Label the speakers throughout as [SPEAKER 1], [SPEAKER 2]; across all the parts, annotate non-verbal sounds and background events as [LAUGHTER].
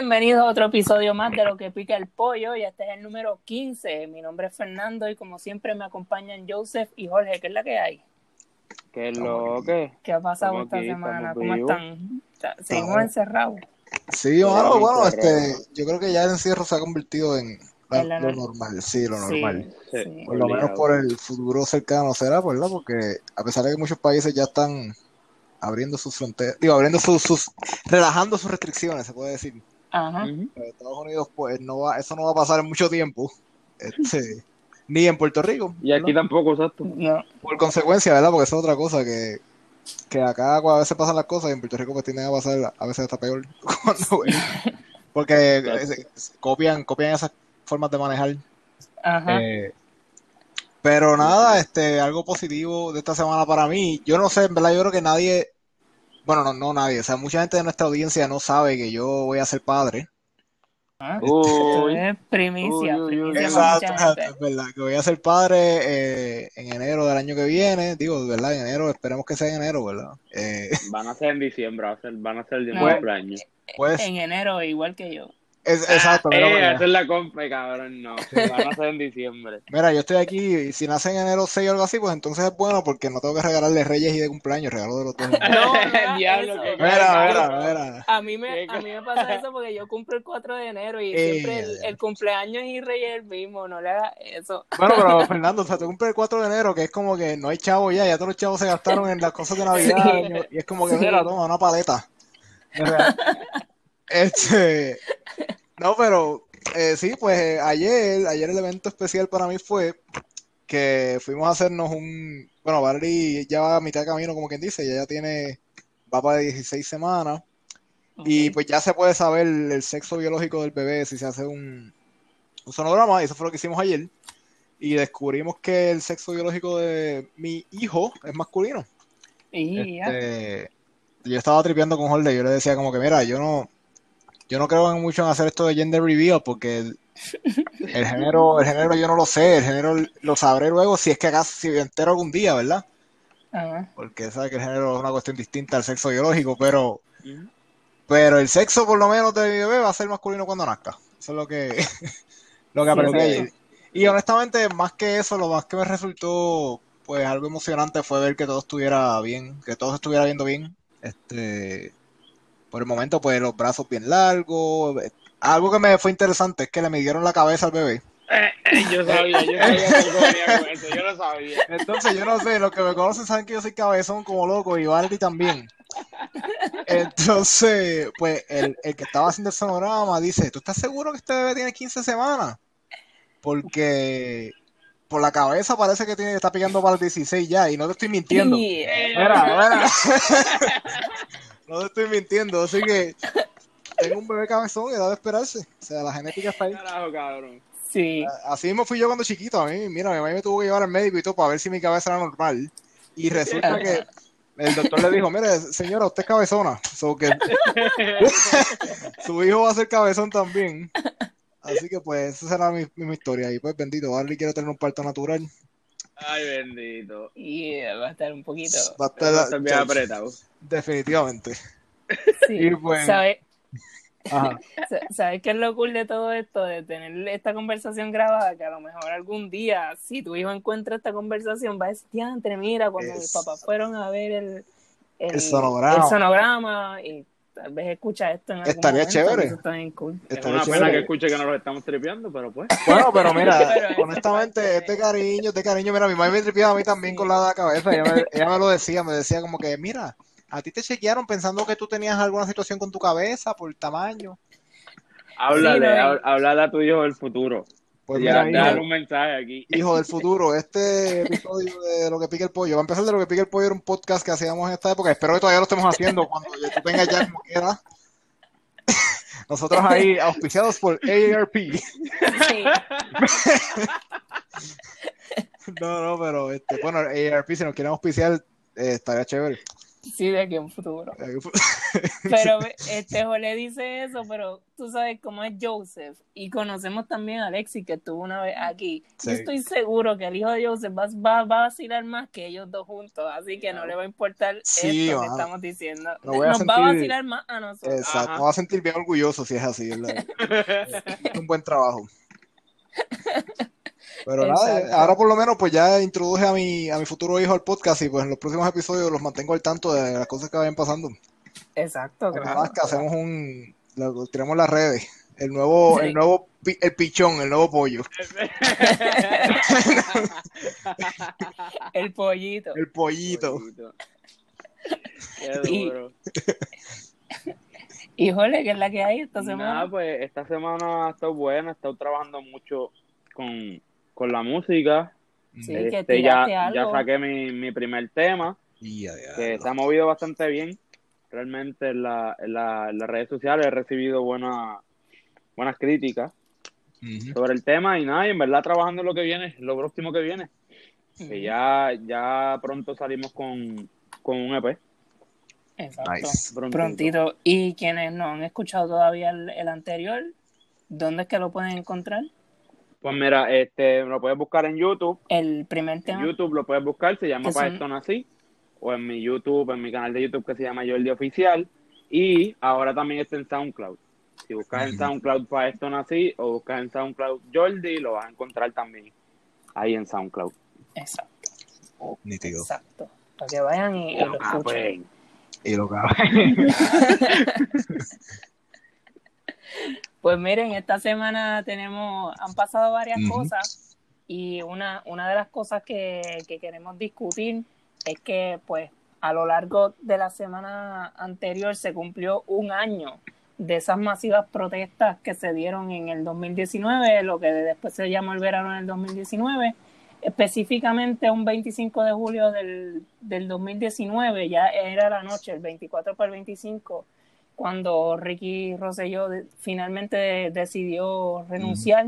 [SPEAKER 1] Bienvenidos a otro episodio más de Lo que pica el pollo y este es el número 15. Mi nombre es Fernando y como siempre me acompañan Joseph y Jorge, ¿qué es la que hay?
[SPEAKER 2] ¿Qué es lo que?
[SPEAKER 1] ¿Qué ha pasado
[SPEAKER 2] Estamos
[SPEAKER 1] esta
[SPEAKER 2] aquí,
[SPEAKER 1] semana? ¿Cómo están? Seguimos encerrados.
[SPEAKER 3] Sí, bueno, bueno, este, yo creo que ya el encierro se ha convertido en la-
[SPEAKER 1] En la
[SPEAKER 3] lo
[SPEAKER 1] nor-
[SPEAKER 3] normal, sí, lo normal.
[SPEAKER 1] Sí,
[SPEAKER 2] Sí.
[SPEAKER 1] sí.
[SPEAKER 3] Por lo menos por el futuro cercano será, ¿verdad? Porque a pesar de que muchos países ya están abriendo sus fronteras, digo, abriendo sus, sus, relajando sus restricciones, se puede decir.
[SPEAKER 1] Ajá.
[SPEAKER 3] Estados Unidos, pues, no va, eso no va a pasar en mucho tiempo, este, [LAUGHS] ni en Puerto Rico.
[SPEAKER 2] Y aquí tampoco, exacto.
[SPEAKER 1] No.
[SPEAKER 3] Por consecuencia, ¿verdad? Porque eso es otra cosa que, que acá a veces pasan las cosas y en Puerto Rico pues tienden a pasar a veces hasta peor. [LAUGHS] Cuando, porque copian, copian esas formas de manejar.
[SPEAKER 1] Ajá.
[SPEAKER 3] Eh, pero nada, este, algo positivo de esta semana para mí. Yo no sé, en verdad, yo creo que nadie, bueno, no, no nadie, o sea, mucha gente de nuestra audiencia no sabe que yo voy a ser padre.
[SPEAKER 1] Ah,
[SPEAKER 2] Uy,
[SPEAKER 1] es primicia,
[SPEAKER 2] Uy, uy, uy.
[SPEAKER 1] primicia para
[SPEAKER 3] Exacto, es verdad, que voy a ser padre eh, en enero del año que viene. Digo, de verdad, en enero, esperemos que sea en enero, ¿verdad? Eh,
[SPEAKER 2] van a ser en diciembre, va a ser, van a ser el día de
[SPEAKER 1] No.
[SPEAKER 2] cumpleaños.
[SPEAKER 3] pues,
[SPEAKER 1] En enero, igual que yo.
[SPEAKER 3] Es, exacto, mira,
[SPEAKER 2] Eh, esa es la compra, cabrón, no. Van a ser en diciembre. [LAUGHS]
[SPEAKER 3] Mira, yo estoy aquí y si nace en enero 6 o algo así, pues entonces es bueno porque no tengo que regalarle reyes y de cumpleaños, regalo de los dos. [LAUGHS]
[SPEAKER 1] No, [LAUGHS]
[SPEAKER 2] Diablo,
[SPEAKER 1] eso.
[SPEAKER 2] que-
[SPEAKER 3] Mira, mira, mira.
[SPEAKER 1] A mí, me,
[SPEAKER 2] ¿Qué-
[SPEAKER 1] a mí me pasa eso porque yo cumplo el 4 de enero y
[SPEAKER 3] Eh,
[SPEAKER 1] siempre el, el cumpleaños y Reyes es el mismo, no le hagas eso.
[SPEAKER 3] Bueno, pero Fernando, o sea, tú cumples el 4 de enero, que es como que no hay chavo ya, ya todos los chavos se gastaron en las cosas de Navidad,
[SPEAKER 1] Sí.
[SPEAKER 3] y es como que,
[SPEAKER 1] Sí.
[SPEAKER 3] mira, toma, una paleta. Este, no, pero eh, sí, pues eh, ayer, ayer el evento especial para mí fue que fuimos a hacernos un, bueno, Valerie ya va a mitad de camino, como quien dice, ya tiene, va para 16 semanas, y pues ya se puede saber el sexo biológico del bebé si se hace un, un sonograma, y eso fue lo que hicimos ayer. Y descubrimos que el sexo biológico de mi hijo es masculino.
[SPEAKER 1] Y ya.
[SPEAKER 3] Este, yo estaba tripeando con Jorge, yo le decía como que, mira, yo no, yo no creo mucho en hacer esto de gender reveal porque el, el género, el género yo no lo sé, el género lo sabré luego si es que acaso si me entero algún día, ¿verdad?
[SPEAKER 1] Ajá.
[SPEAKER 3] Porque sabes que el género es una cuestión distinta al sexo biológico, pero. Pero el sexo, por lo menos, de mi bebé va a ser masculino cuando nazca. Eso es lo que, [LAUGHS] lo que aprendí. Y honestamente, más que eso, lo más que me resultó, pues, algo emocionante fue ver que todo estuviera bien, que todo se estuviera viendo bien. Este, por el momento, pues, los brazos bien largos. eh, Algo que me fue interesante es que le midieron la cabeza al bebé.
[SPEAKER 2] Eh, eh, yo sabía, yo sabía que eso, yo lo sabía.
[SPEAKER 3] Entonces, yo no sé, los que me conocen saben que yo soy cabezón como loco y Valerie también. Entonces, pues el, el que estaba haciendo el sonograma dice, ¿tú estás seguro que este bebé tiene 15 semanas? Porque por la cabeza parece que tiene, está pillando para el 16 ya y no te estoy mintiendo.
[SPEAKER 1] Y-
[SPEAKER 3] Mira, mira. No te estoy mintiendo, así que tengo un bebé cabezón, edad de esperarse. O sea, la genética está ahí.
[SPEAKER 2] Carajo, cabrón.
[SPEAKER 1] Sí.
[SPEAKER 3] Así mismo fui yo cuando chiquito. A mí, mira, mi mamá me tuvo que llevar al médico y todo para ver si mi cabeza era normal. Y resulta que el doctor le dijo, mire, señora, usted es cabezona. So que [LAUGHS] su hijo va a ser cabezón también. Así que pues esa será mi, mi historia. Y pues bendito, Barley quiere tener un parto natural.
[SPEAKER 2] Ay, bendito.
[SPEAKER 1] Y va a estar un poquito.
[SPEAKER 3] Va a estar
[SPEAKER 2] Va a estar bien
[SPEAKER 3] chacho,
[SPEAKER 2] apretado.
[SPEAKER 3] Definitivamente.
[SPEAKER 1] Sí.
[SPEAKER 3] Y pues-
[SPEAKER 1] ¿Sabes? [LAUGHS] ¿Sabes qué es lo cool de todo esto? De tener esta conversación grabada, que a lo mejor algún día, si tu hijo encuentra esta conversación, va a decir, diantre, mira, cuando mis papás fueron a ver el,
[SPEAKER 3] El sonograma.
[SPEAKER 1] el sonograma, y tal vez escucha esto en algún
[SPEAKER 3] Estaría
[SPEAKER 1] momento,
[SPEAKER 3] chévere.
[SPEAKER 1] Eso está bien cool.
[SPEAKER 2] Es una pena
[SPEAKER 3] chévere.
[SPEAKER 2] que escuche que no los estamos tripeando, pero pues. [LAUGHS]
[SPEAKER 3] Bueno, pero mira, [LAUGHS]
[SPEAKER 1] Pero
[SPEAKER 3] honestamente, este cariño, este cariño, mira, mi mamá me tripeaba a mí también
[SPEAKER 1] Sí.
[SPEAKER 3] con la de la cabeza. Ella me, ella me lo decía, me decía como que, mira, a ti te chequearon pensando que tú tenías alguna situación con tu cabeza por tamaño.
[SPEAKER 2] Háblale,
[SPEAKER 1] Sí, no,
[SPEAKER 2] háblale a tu hijo del futuro.
[SPEAKER 3] Pues
[SPEAKER 2] Ya,
[SPEAKER 3] mira, hijo,
[SPEAKER 2] un mensaje aquí.
[SPEAKER 3] hijo del futuro, este episodio de Lo que pica el pollo, va a empezar de Lo que pica el pollo, era un podcast que hacíamos en esta época. Espero que todavía lo estemos haciendo cuando tú tengas ya como quiera. [LAUGHS] Nosotros ahí, auspiciados por AARP.
[SPEAKER 1] Sí. [LAUGHS]
[SPEAKER 3] No, no, pero este, bueno, AARP, si nos quieren auspiciar, eh, estaría chévere.
[SPEAKER 1] Sí, de aquí en futuro. Pero [LAUGHS] este Jole dice eso, pero tú sabes cómo es Joseph. Y conocemos también a Alexi, que estuvo una vez aquí. Yo estoy seguro que el hijo de Joseph va, va, va a vacilar más que ellos dos juntos. Así que no le va a importar
[SPEAKER 3] Sí,
[SPEAKER 1] esto que estamos diciendo.
[SPEAKER 3] No
[SPEAKER 1] Nos va a
[SPEAKER 3] sentir-
[SPEAKER 1] vacilar más a nosotros.
[SPEAKER 3] Exacto,
[SPEAKER 2] Ajá.
[SPEAKER 3] me va a sentir bien orgulloso si es así, ¿verdad? [LAUGHS] Es un buen trabajo. [LAUGHS] Pero nada, ahora por lo menos pues ya introduje a mi, a mi futuro hijo al podcast y pues en los próximos episodios los mantengo al tanto de las cosas que vayan pasando.
[SPEAKER 1] Exacto,
[SPEAKER 3] Nada
[SPEAKER 1] claro.
[SPEAKER 3] más que hacemos un, lo tiramos en las redes, el nuevo,
[SPEAKER 1] Sí.
[SPEAKER 3] el nuevo, el pichón, el nuevo pollo,
[SPEAKER 1] El pollito.
[SPEAKER 3] el pollito.
[SPEAKER 2] Qué
[SPEAKER 1] Y-. Híjole, que es la que hay esta semana.
[SPEAKER 2] Nada, pues esta semana ha estado buena, he estado trabajando mucho con, con la música.
[SPEAKER 1] Sí, que
[SPEAKER 2] Este, ya, ya saqué mi, mi primer tema, que
[SPEAKER 3] ya.
[SPEAKER 2] se ha movido bastante bien. Realmente en, la, en, la- en las redes sociales he recibido buena, buenas críticas sobre el tema y nada, y en verdad trabajando en lo que viene, lo próximo que viene. Que ya, ya pronto salimos con, con un EP.
[SPEAKER 1] Exacto.
[SPEAKER 3] Nice.
[SPEAKER 2] Prontito.
[SPEAKER 1] Prontito. Y quienes no han escuchado todavía el, el anterior, ¿dónde es que lo pueden encontrar?
[SPEAKER 2] Pues mira, este, lo puedes buscar en YouTube.
[SPEAKER 1] El primer
[SPEAKER 2] En
[SPEAKER 1] tema.
[SPEAKER 2] YouTube lo puedes buscar, se llama Para esto nací. O en mi YouTube, en mi canal de YouTube que se llama Jordi Oficial. Y ahora también está en SoundCloud. Si buscas en. SoundCloud Para esto nací o buscas en SoundCloud Jordi, lo vas a encontrar también ahí en SoundCloud.
[SPEAKER 1] Exacto.
[SPEAKER 3] Nítido.
[SPEAKER 1] Exacto. Para que vayan y, y lo
[SPEAKER 2] Ah,
[SPEAKER 1] escuchen.
[SPEAKER 2] pues.
[SPEAKER 3] Y lo cabe. [LAUGHS] [LAUGHS]
[SPEAKER 1] Pues miren, esta semana tenemos, han pasado varias cosas y una, una de las cosas que, que queremos discutir es que pues a lo largo de la semana anterior se cumplió un año de esas masivas protestas que se dieron en el 2019, lo que después se llamó el verano en el 2019, específicamente un 25 de julio del, del 2019, ya era la noche, el 24 para el 25, cuando Ricky Rosselló finalmente de- decidió renunciar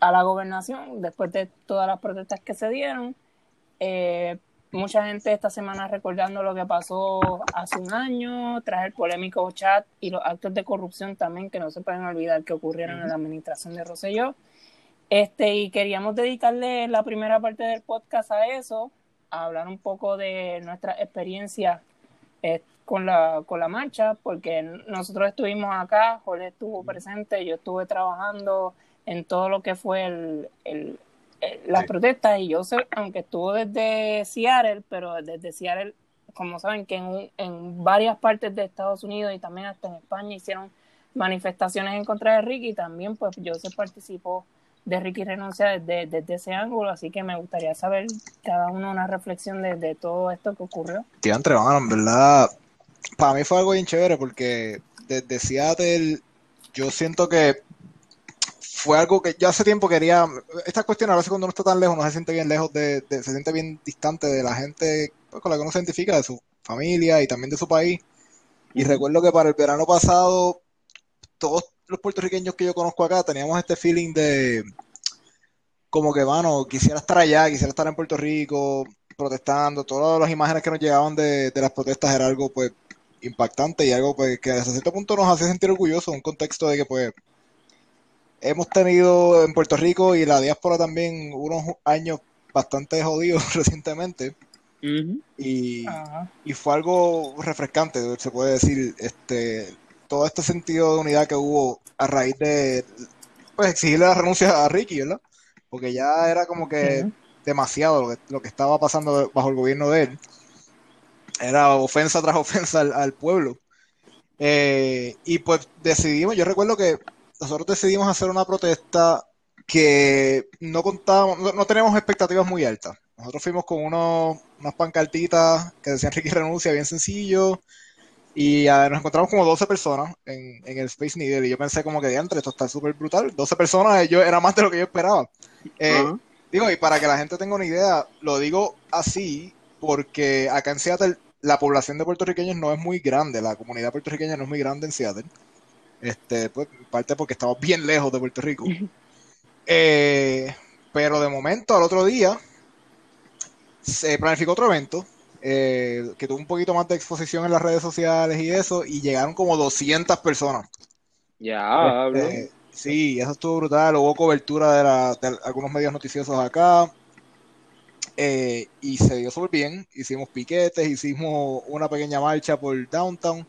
[SPEAKER 1] a la gobernación después de todas las protestas que se dieron. Eh, mucha gente esta semana recordando lo que pasó hace un año tras el polémico chat y los actos de corrupción también que no se pueden olvidar que ocurrieron en la administración de Rosselló. Este, y queríamos dedicarle la primera parte del podcast a eso, a hablar un poco de nuestra experiencia con, la, con la marcha, porque nosotros estuvimos acá, Jorge estuvo presente, yo estuve trabajando en todo lo que fue el, el, el- las
[SPEAKER 3] Sí.
[SPEAKER 1] protestas y yo sé, aunque estuvo desde Seattle, pero desde Seattle, como saben que en, en varias partes de Estados Unidos y también hasta en España hicieron manifestaciones en contra de Ricky, también pues yo se participó de Ricky renuncia desde, desde ese ángulo, así que me gustaría saber cada uno una reflexión de, de todo esto que ocurrió.
[SPEAKER 3] Diantre, mano, en verdad, para mí fue algo bien chévere porque desde Seattle yo siento que fue algo que yo hace tiempo quería, estas cuestiones a veces cuando uno está tan lejos, no se siente bien lejos de, de- se siente bien distante de la gente pues, con la que uno se identifica, de su familia y también de su país. Y recuerdo que para el verano pasado, todos los puertorriqueños que yo conozco acá teníamos este feeling de como que, mano, quisiera estar allá, quisiera estar en Puerto Rico, protestando, todas las imágenes que nos llegaban de, de las protestas era algo pues impactante y algo pues que hasta cierto punto nos hacía sentir orgullosos, un contexto de que pues hemos tenido en Puerto Rico y la diáspora también unos años bastante jodidos [LAUGHS] recientemente y, y fue algo refrescante, se puede decir, este todo este sentido de unidad que hubo a raíz de pues exigirle la renuncia a Ricky, ¿verdad? Porque ya era como que demasiado lo que, lo que estaba pasando bajo el gobierno de él. Era ofensa tras ofensa al, al pueblo. Eh, y pues decidimos, yo recuerdo que nosotros decidimos hacer una protesta que no contábamos, no, no teníamos expectativas muy altas. Nosotros fuimos con unos, unas pancartitas que decían Ricky renuncia, bien sencillo. Y nos encontramos como 12 personas en, en el Space Needle. Y yo pensé como que diantre, esto está súper brutal. 12 personas, yo, era más de lo que yo esperaba. Eh. Digo, y para que la gente tenga una idea, lo digo así porque acá en Seattle la población de puertorriqueños no es muy grande, la comunidad puertorriqueña no es muy grande en Seattle. Este, pues, en parte porque estamos bien lejos de Puerto Rico. Eh, pero de momento, al otro día, se planificó otro evento eh, que tuvo un poquito más de exposición en las redes sociales y eso, y llegaron como 200 personas.
[SPEAKER 2] Ya,
[SPEAKER 3] Este, sí, eso estuvo brutal. Hubo cobertura de, la- de algunos medios noticiosos acá. Eh, y se dio súper bien. Hicimos piquetes, hicimos una pequeña marcha por downtown.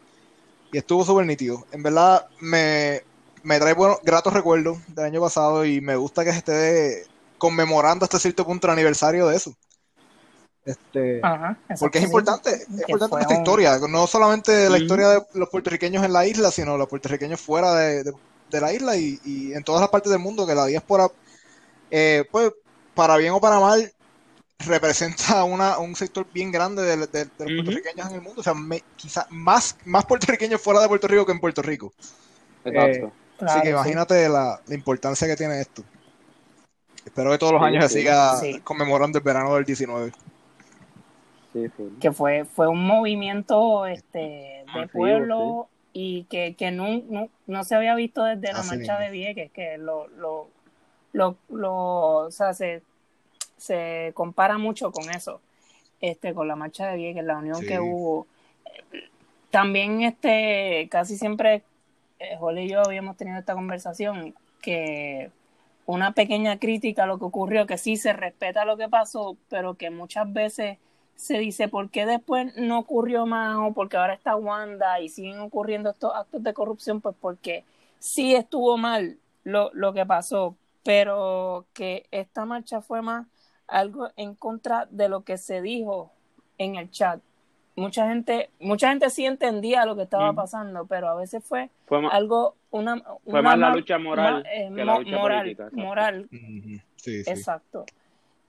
[SPEAKER 3] Y estuvo súper nítido. En verdad, me, me trae buenos, gratos recuerdos del año pasado y me gusta que se esté conmemorando hasta cierto punto el aniversario de eso. Este,
[SPEAKER 1] Ajá,
[SPEAKER 3] porque es importante, es importante
[SPEAKER 1] un-
[SPEAKER 3] historia, no solamente la historia de los puertorriqueños en la isla, sino los puertorriqueños fuera de, de- de la isla y, y en todas las partes del mundo, que la diáspora, eh, pues, para bien o para mal, representa [LAUGHS] una, un sector bien grande de, de- de los
[SPEAKER 2] Ujú.
[SPEAKER 3] puertorriqueños en el mundo, o sea, me- quizá más, más puertorriqueños fuera de Puerto Rico que en Puerto Rico.
[SPEAKER 2] Exacto.
[SPEAKER 1] Claro,
[SPEAKER 3] Así que
[SPEAKER 1] sí.
[SPEAKER 3] imagínate la, la importancia que tiene esto. Espero que todos los
[SPEAKER 2] Sí,
[SPEAKER 3] años se siga
[SPEAKER 1] Sí.
[SPEAKER 3] conmemorando el verano del 19.
[SPEAKER 2] Sí, sí.
[SPEAKER 1] que fue fue un movimiento este de
[SPEAKER 2] Masivo,
[SPEAKER 1] pueblo y que, que no, no, no se había visto desde la
[SPEAKER 3] Así
[SPEAKER 1] marcha
[SPEAKER 3] mismo.
[SPEAKER 1] de Vieques que lo lo, lo, lo- o sea se, se compara mucho con eso este con la marcha de Vieques la unión
[SPEAKER 3] Sí.
[SPEAKER 1] que hubo. También este casi siempre eh, Jorge y yo habíamos tenido esta conversación que una pequeña crítica a lo que ocurrió, que sí se respeta lo que pasó, pero que muchas veces se dice por qué después no ocurrió más o porque ahora está Wanda y siguen ocurriendo estos actos de corrupción, pues porque sí estuvo mal lo, lo que pasó, pero que esta marcha fue más algo en contra de lo que se dijo en el chat. Mucha gente, mucha gente sí entendía lo que estaba
[SPEAKER 2] Ujú.
[SPEAKER 1] pasando, pero a veces fue
[SPEAKER 2] Fue más,
[SPEAKER 1] algo, una,
[SPEAKER 2] fue
[SPEAKER 1] una
[SPEAKER 2] más la
[SPEAKER 1] ma-
[SPEAKER 2] lucha moral
[SPEAKER 1] eh,
[SPEAKER 2] que la lucha
[SPEAKER 1] moral,
[SPEAKER 2] política.
[SPEAKER 1] moral,
[SPEAKER 3] Ujú. Sí, sí.
[SPEAKER 1] exacto.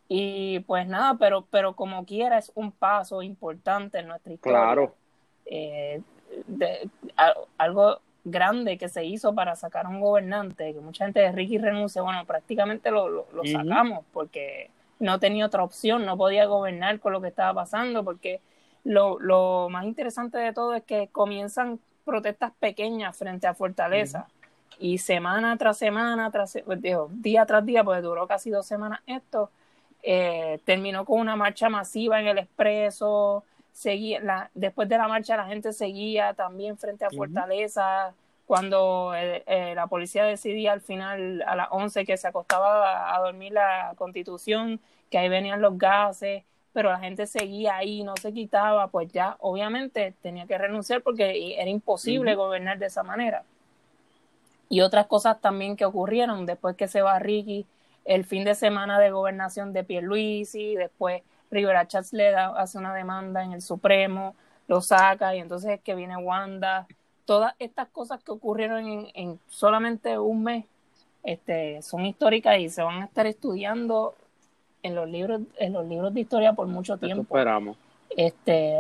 [SPEAKER 1] Y pues nada, pero, pero como quiera es un paso importante en nuestra historia.
[SPEAKER 2] Claro.
[SPEAKER 1] Eh, de- a- algo grande que se hizo para sacar a un gobernante, que mucha gente de Ricky renuncia, bueno, prácticamente lo, lo, sacamos porque no tenía otra opción, no podía gobernar con lo que estaba pasando, porque lo, lo más interesante de todo es que comienzan protestas pequeñas frente a Fortaleza y semana tras semana, tras, pues, digo, día tras día, porque duró casi dos semanas esto, eh, terminó con una marcha masiva en el expreso, seguía, la, después de la marcha la gente seguía también frente a. Fortaleza, cuando eh, eh, la policía decidía al final a las 11 que se acostaba a, a dormir la constitución, que ahí venían los gases, pero la gente seguía ahí, no se quitaba, pues ya obviamente tenía que renunciar porque era imposible gobernar de esa manera. Y otras cosas también que ocurrieron después que se va Ricky, el fin de semana de gobernación de Pierluisi, después Rivera Chats le da, hace una demanda en el Supremo, lo saca y entonces es que viene Wanda. Todas estas cosas que ocurrieron en, en solamente un mes este, son históricas y se van a estar estudiando en los libros, en los libros de historia por mucho
[SPEAKER 2] Eso
[SPEAKER 1] tiempo.
[SPEAKER 2] esperamos.
[SPEAKER 1] Este,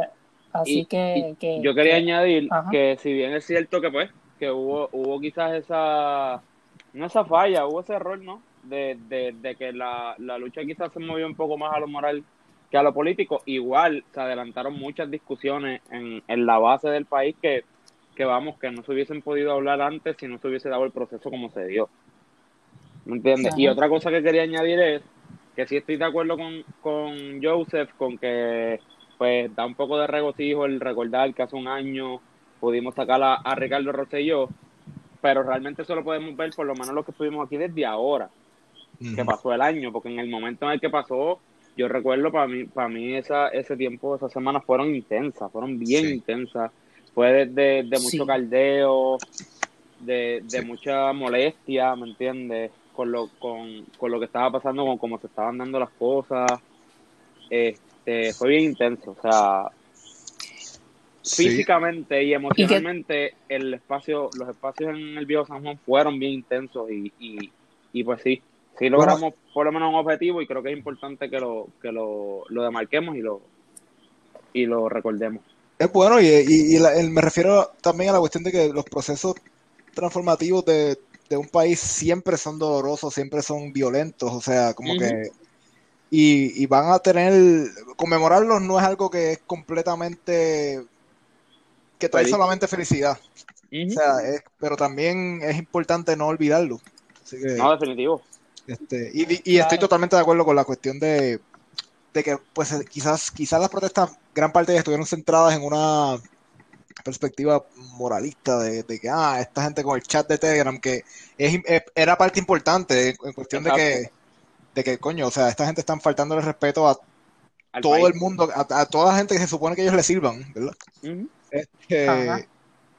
[SPEAKER 1] así
[SPEAKER 2] Y-
[SPEAKER 1] que,
[SPEAKER 2] y
[SPEAKER 1] que-
[SPEAKER 2] yo quería
[SPEAKER 1] que-
[SPEAKER 2] añadir
[SPEAKER 1] Ajá.
[SPEAKER 2] que si bien es cierto que pues que hubo hubo quizás esa no esa falla hubo ese error no de, de, de que la, la lucha quizás se movió un poco más a lo moral que a lo político igual se adelantaron muchas discusiones en, en la base del país que, que vamos que no se hubiesen podido hablar antes si no se hubiese dado el proceso como se dio ¿me entiendes? y otra cosa que quería añadir es que sí estoy de acuerdo con, con Joseph con que pues da un poco de regocijo el recordar que hace un año pudimos sacar a, a Ricardo Rosselló, pero realmente eso lo podemos ver por lo menos lo que estuvimos aquí desde ahora, que pasó el año, porque en el momento en el que pasó, yo recuerdo para mí, para mí esa, ese tiempo, esas semanas fueron intensas, fueron bien
[SPEAKER 3] Sí.
[SPEAKER 2] intensas, fue de, de mucho
[SPEAKER 1] Sí.
[SPEAKER 2] caldeo, de, de
[SPEAKER 3] Sí.
[SPEAKER 2] mucha molestia, ¿me entiendes? Con lo, con, con lo que estaba pasando, con cómo se estaban dando las cosas, este, fue bien intenso, o sea,
[SPEAKER 3] Sí.
[SPEAKER 2] físicamente y emocionalmente el espacio los espacios en el viejo San Juan fueron bien intensos y, y, y pues sí sí logramos por lo menos un objetivo y creo que es importante que lo que lo, lo demarquemos y lo y lo recordemos
[SPEAKER 3] Es bueno, y, y- y la- el- me refiero también a la cuestión de que los procesos transformativos de, de un país siempre son dolorosos, siempre son violentos, o sea, como que... Y, y van a tener... Conmemorarlos no es algo que es completamente... que trae
[SPEAKER 2] Feliz.
[SPEAKER 3] solamente felicidad, o sea, es- pero también es importante no olvidarlo. Así que,
[SPEAKER 2] no definitivo
[SPEAKER 3] este, y, y estoy
[SPEAKER 1] Claro.
[SPEAKER 3] totalmente de acuerdo con la cuestión de, de que pues quizás, quizás las protestas, gran parte de ellas estuvieron centradas en una perspectiva moralista de, que, ah, esta gente con el chat de Telegram, que es, era parte importante en cuestión de que, de que, coño, o sea, esta gente están faltando el respeto a todo el mundo, a, toda la gente que se supone que ellos le sirvan, ¿verdad? este,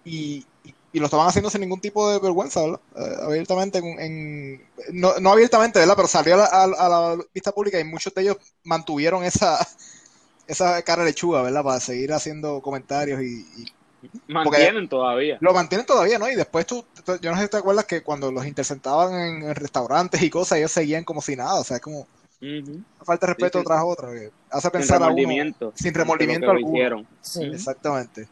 [SPEAKER 3] y, y, lo estaban haciendo sin ningún tipo de vergüenza, ¿verdad? Eh, abiertamente, en, no, no, abiertamente, ¿verdad? Pero salió a la, vista pública y muchos de ellos mantuvieron esa, [LAUGHS] esa cara de lechuga, ¿verdad? Para seguir haciendo comentarios y,
[SPEAKER 2] Mantienen todavía.
[SPEAKER 3] Lo mantienen todavía, ¿no? Y después tú, yo no sé si te acuerdas que cuando los interceptaban en, restaurantes y cosas, ellos seguían como si nada, o sea, es como falta de respeto tras otra, hace pensar a uno sin remordimiento alguno. Exactamente.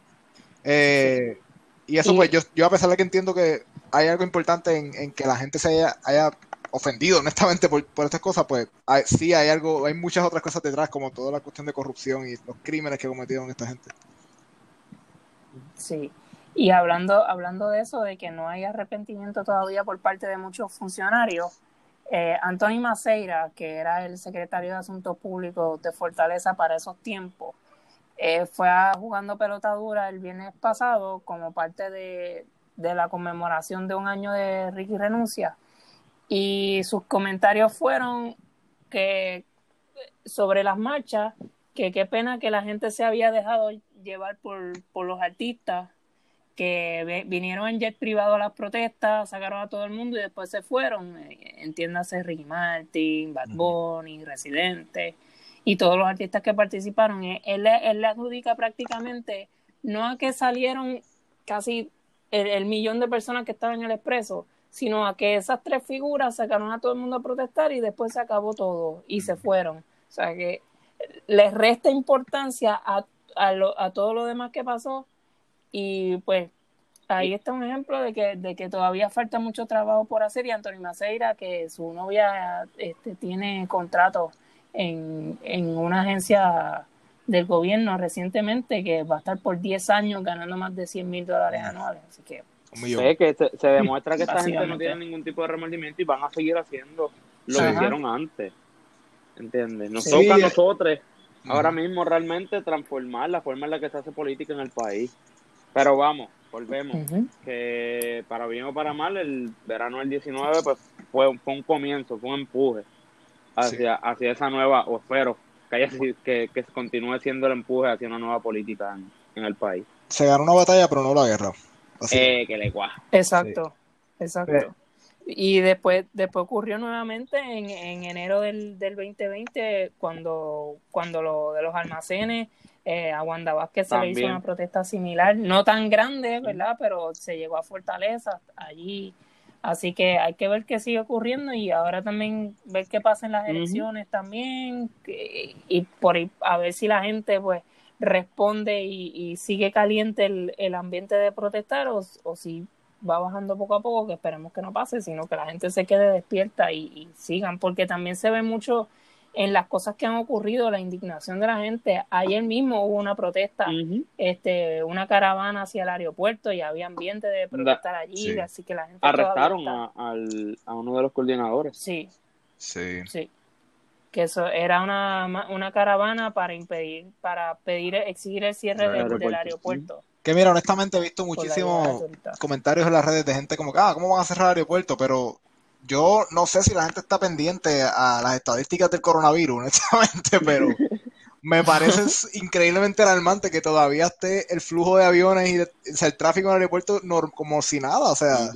[SPEAKER 3] Eh, y eso, pues, yo, yo a pesar de que entiendo que hay algo importante en, que la gente se haya, haya ofendido, [LAUGHS] honestamente, por, por estas cosas, pues sí hay algo, hay muchas otras cosas detrás, como toda la cuestión de corrupción y los crímenes que cometieron esta gente.
[SPEAKER 1] Sí. Y hablando, hablando de eso, de que no hay arrepentimiento todavía por parte de muchos funcionarios, eh, Anthony Maceira, que era el secretario de Asuntos Públicos de Fortaleza para esos tiempos, eh, fue a jugando pelota dura el viernes pasado como parte de, de la conmemoración de un año de Ricky Renuncia. Y sus comentarios fueron que sobre las marchas, que qué pena que la gente se había dejado llevar por, por los artistas que vinieron en jet privado a las protestas, sacaron a todo el mundo y después se fueron. Eh, entiéndase Ricky Martin, Bad Bunny, Residente y todos los artistas que participaron. Eh, él, él le adjudica prácticamente no a que salieron casi el, millón de personas que estaban en el expreso, sino a que esas tres figuras sacaron a todo el mundo a protestar y después se acabó todo y se fueron. O sea que les resta importancia a a, todo lo demás que pasó y pues ahí está un ejemplo de que, de que todavía falta mucho trabajo por hacer y Antonio Maceira, que su novia este, tiene contrato en, en una agencia del gobierno recientemente que va a estar por 10 años ganando más de 100 mil dólares anuales. Así que,
[SPEAKER 2] que se, demuestra que esta gente no tiene ningún tipo de remordimiento y van a seguir haciendo lo que hicieron antes. ¿Entiendes? Nos toca a nosotros ahora mismo realmente transformar la forma en la que se hace política en el país. Pero vamos, volvemos, que para bien o para mal, el verano del 19 pues fue, un comienzo, fue un empuje hacia, hacia esa nueva, o espero que, haya, [LAUGHS] que, que continúe siendo el empuje hacia una nueva política en, el país.
[SPEAKER 3] Se ganó una batalla, pero no la guerra.
[SPEAKER 2] Eh, que le cuaja.
[SPEAKER 1] Exacto, exacto. Y después, después ocurrió nuevamente en, en enero del, del 2020, cuando, cuando lo de los almacenes, eh, a Wanda Vázquez se le hizo una protesta similar, no tan grande, ¿verdad? Pero se llegó a Fortaleza allí. Así que hay que ver qué sigue ocurriendo y ahora también ver qué pasa en las elecciones también y por a ver si la gente pues responde y, sigue caliente el, el ambiente de protestar o, o si va bajando poco a poco, que esperemos que no pase, sino que la gente se quede despierta y, sigan, porque también se ve mucho en las cosas que han ocurrido, la indignación de la gente. Ayer mismo hubo una protesta, este, una caravana hacia el aeropuerto y había ambiente de protestar allí, así que la gente...
[SPEAKER 2] Arrestaron a, al, a uno de los coordinadores.
[SPEAKER 1] Sí.
[SPEAKER 3] Sí.
[SPEAKER 1] Sí. Que eso era una, una caravana para impedir, para pedir, exigir el cierre del aeropuerto.
[SPEAKER 3] Que mira, honestamente he visto muchísimos comentarios en las redes de gente como que, ah, ¿cómo van a cerrar el aeropuerto? Pero yo no sé si la gente está pendiente a las estadísticas del coronavirus, [LAUGHS] honestamente, pero me parece [LAUGHS] increíblemente alarmante que todavía esté el flujo de aviones y el tráfico en el aeropuerto como si nada, o sea,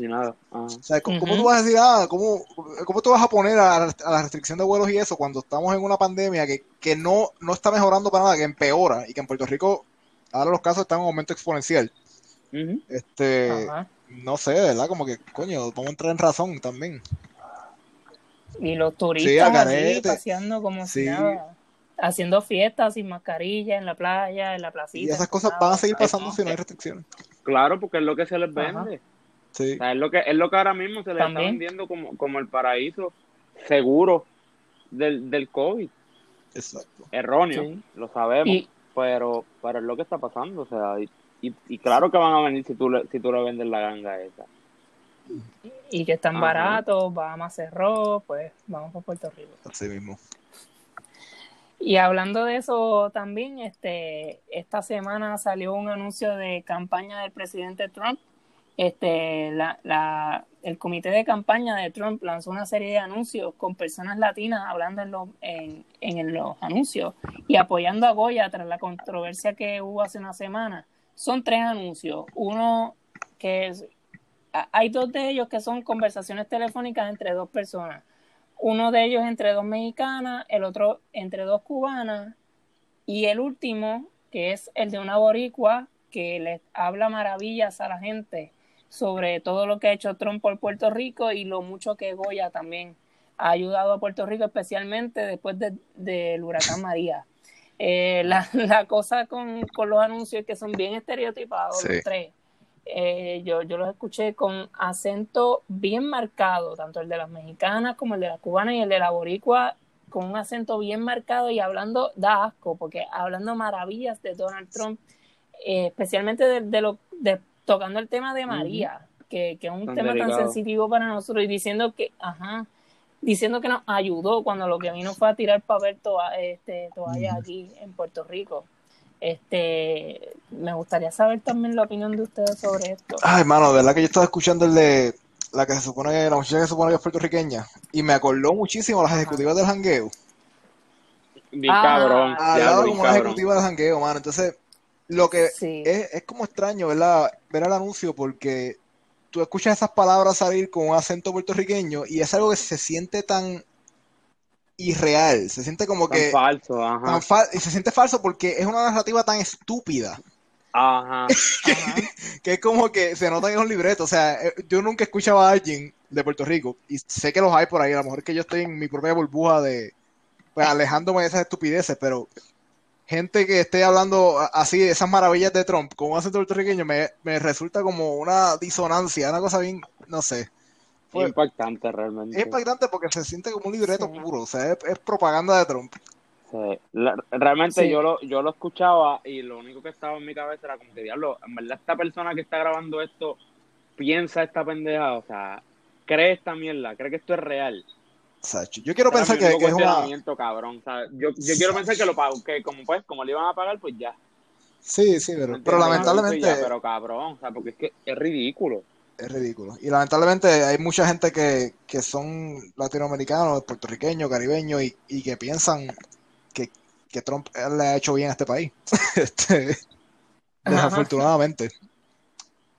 [SPEAKER 3] O sea ¿cómo, tú vas a decir, ah, ¿cómo, cómo tú vas a poner a, la restricción de vuelos y eso cuando estamos en una pandemia que, que no, no está mejorando para nada, que empeora y que en Puerto Rico ahora los casos están en un aumento exponencial. Este, no sé, ¿verdad? Como que, coño, vamos a entrar en razón también.
[SPEAKER 1] Y los turistas sí, paseando como si nada, haciendo fiestas sin mascarilla en la playa, en la placita.
[SPEAKER 3] Y esas cosas van a seguir pasando si no hay restricciones.
[SPEAKER 2] Claro, porque es lo que se les vende. Sí. es, lo que, es lo que ahora mismo se les está vendiendo como, como el paraíso seguro del, del COVID.
[SPEAKER 3] Exacto.
[SPEAKER 2] Erróneo, lo sabemos pero, pero es lo que está pasando, o sea, y, y, claro que van a venir si tú le, si tú le vendes la ganga esa.
[SPEAKER 1] Y que están baratos, Bahamas cerró, pues vamos por Puerto Rico.
[SPEAKER 3] Así mismo.
[SPEAKER 1] Y hablando de eso también, este, esta semana salió un anuncio de campaña del presidente Trump. Este, la, la, el comité de campaña de Trump lanzó una serie de anuncios con personas latinas hablando en los, en, en los anuncios y apoyando a Goya tras la controversia que hubo hace una semana. Son tres anuncios. Uno que hay dos de ellos que son conversaciones telefónicas entre dos personas uno de ellos entre dos mexicanas, el otro entre dos cubanas y el último, que es el de una boricua que les habla maravillas a la gente sobre todo lo que ha hecho Trump por Puerto Rico y lo mucho que Goya también ha ayudado a Puerto Rico, especialmente después del de, huracán María. Eh, la, [LAUGHS] la, cosa con, con, los anuncios que son bien estereotipados, los tres. Eh, yo, yo los escuché con acento bien marcado, tanto el de las mexicanas como el de las cubanas y el de la boricua, con un acento bien marcado y hablando, da asco, porque hablando maravillas de Donald Trump, eh, especialmente de, lo, de, tocando el tema de María, que, que, es un tema tan sensitivo para nosotros, y diciendo que, ajá, diciendo que nos ayudó cuando lo que vino fue a tirar papel toa, este, toalla aquí en Puerto Rico. Este, me gustaría saber también la opinión de ustedes sobre esto.
[SPEAKER 3] Ay, hermano, de verdad que yo estaba escuchando el de la que se supone que la muchacha que se supone que es puertorriqueña y me acordó muchísimo las ejecutivas del jangueo.
[SPEAKER 2] Bien ah, cabrón.
[SPEAKER 3] Al lado como una ejecutiva del jangueo, mano. Entonces, lo que es, es como extraño, ¿verdad? Ver el anuncio porque tú escuchas esas palabras salir con un acento puertorriqueño y es algo que se siente tan irreal, se siente como que...
[SPEAKER 2] falso, ajá.
[SPEAKER 3] y se siente falso porque es una narrativa tan estúpida.
[SPEAKER 2] Ajá. [LAUGHS]
[SPEAKER 3] que es como que se nota que es un libreto. O sea, eh, yo nunca escuchaba a alguien de Puerto Rico y sé que los hay por ahí. A lo mejor que yo estoy en mi propia burbuja de. Pues alejándome de esas estupideces, pero gente que esté hablando así de esas maravillas de Trump con un acento puertorriqueño me, me resulta como una disonancia, una cosa bien, no sé.
[SPEAKER 2] Fue, impactante realmente.
[SPEAKER 3] Es impactante porque se siente como un libreto puro, o sea, es, propaganda de Trump.
[SPEAKER 2] Sí. realmente yo lo yo lo escuchaba y lo único que estaba en mi cabeza era como que diablo, en verdad esta persona que está grabando esto piensa esta pendeja, o sea, cree esta mierda, cree que esto es real.
[SPEAKER 3] Yo quiero pensar que, es una...
[SPEAKER 2] cabrón, o sea, yo, yo quiero pensar que lo pago, que como pues, como le iban a pagar, pues ya.
[SPEAKER 3] Sí, sí, pero, pero lamentablemente...
[SPEAKER 2] pero cabrón, o sea, porque es que es ridículo
[SPEAKER 3] es ridículo. Y lamentablemente hay mucha gente que, que son latinoamericanos, puertorriqueños, caribeños y, y que piensan que, que, Trump le ha hecho bien a este país. [LAUGHS] este, desafortunadamente.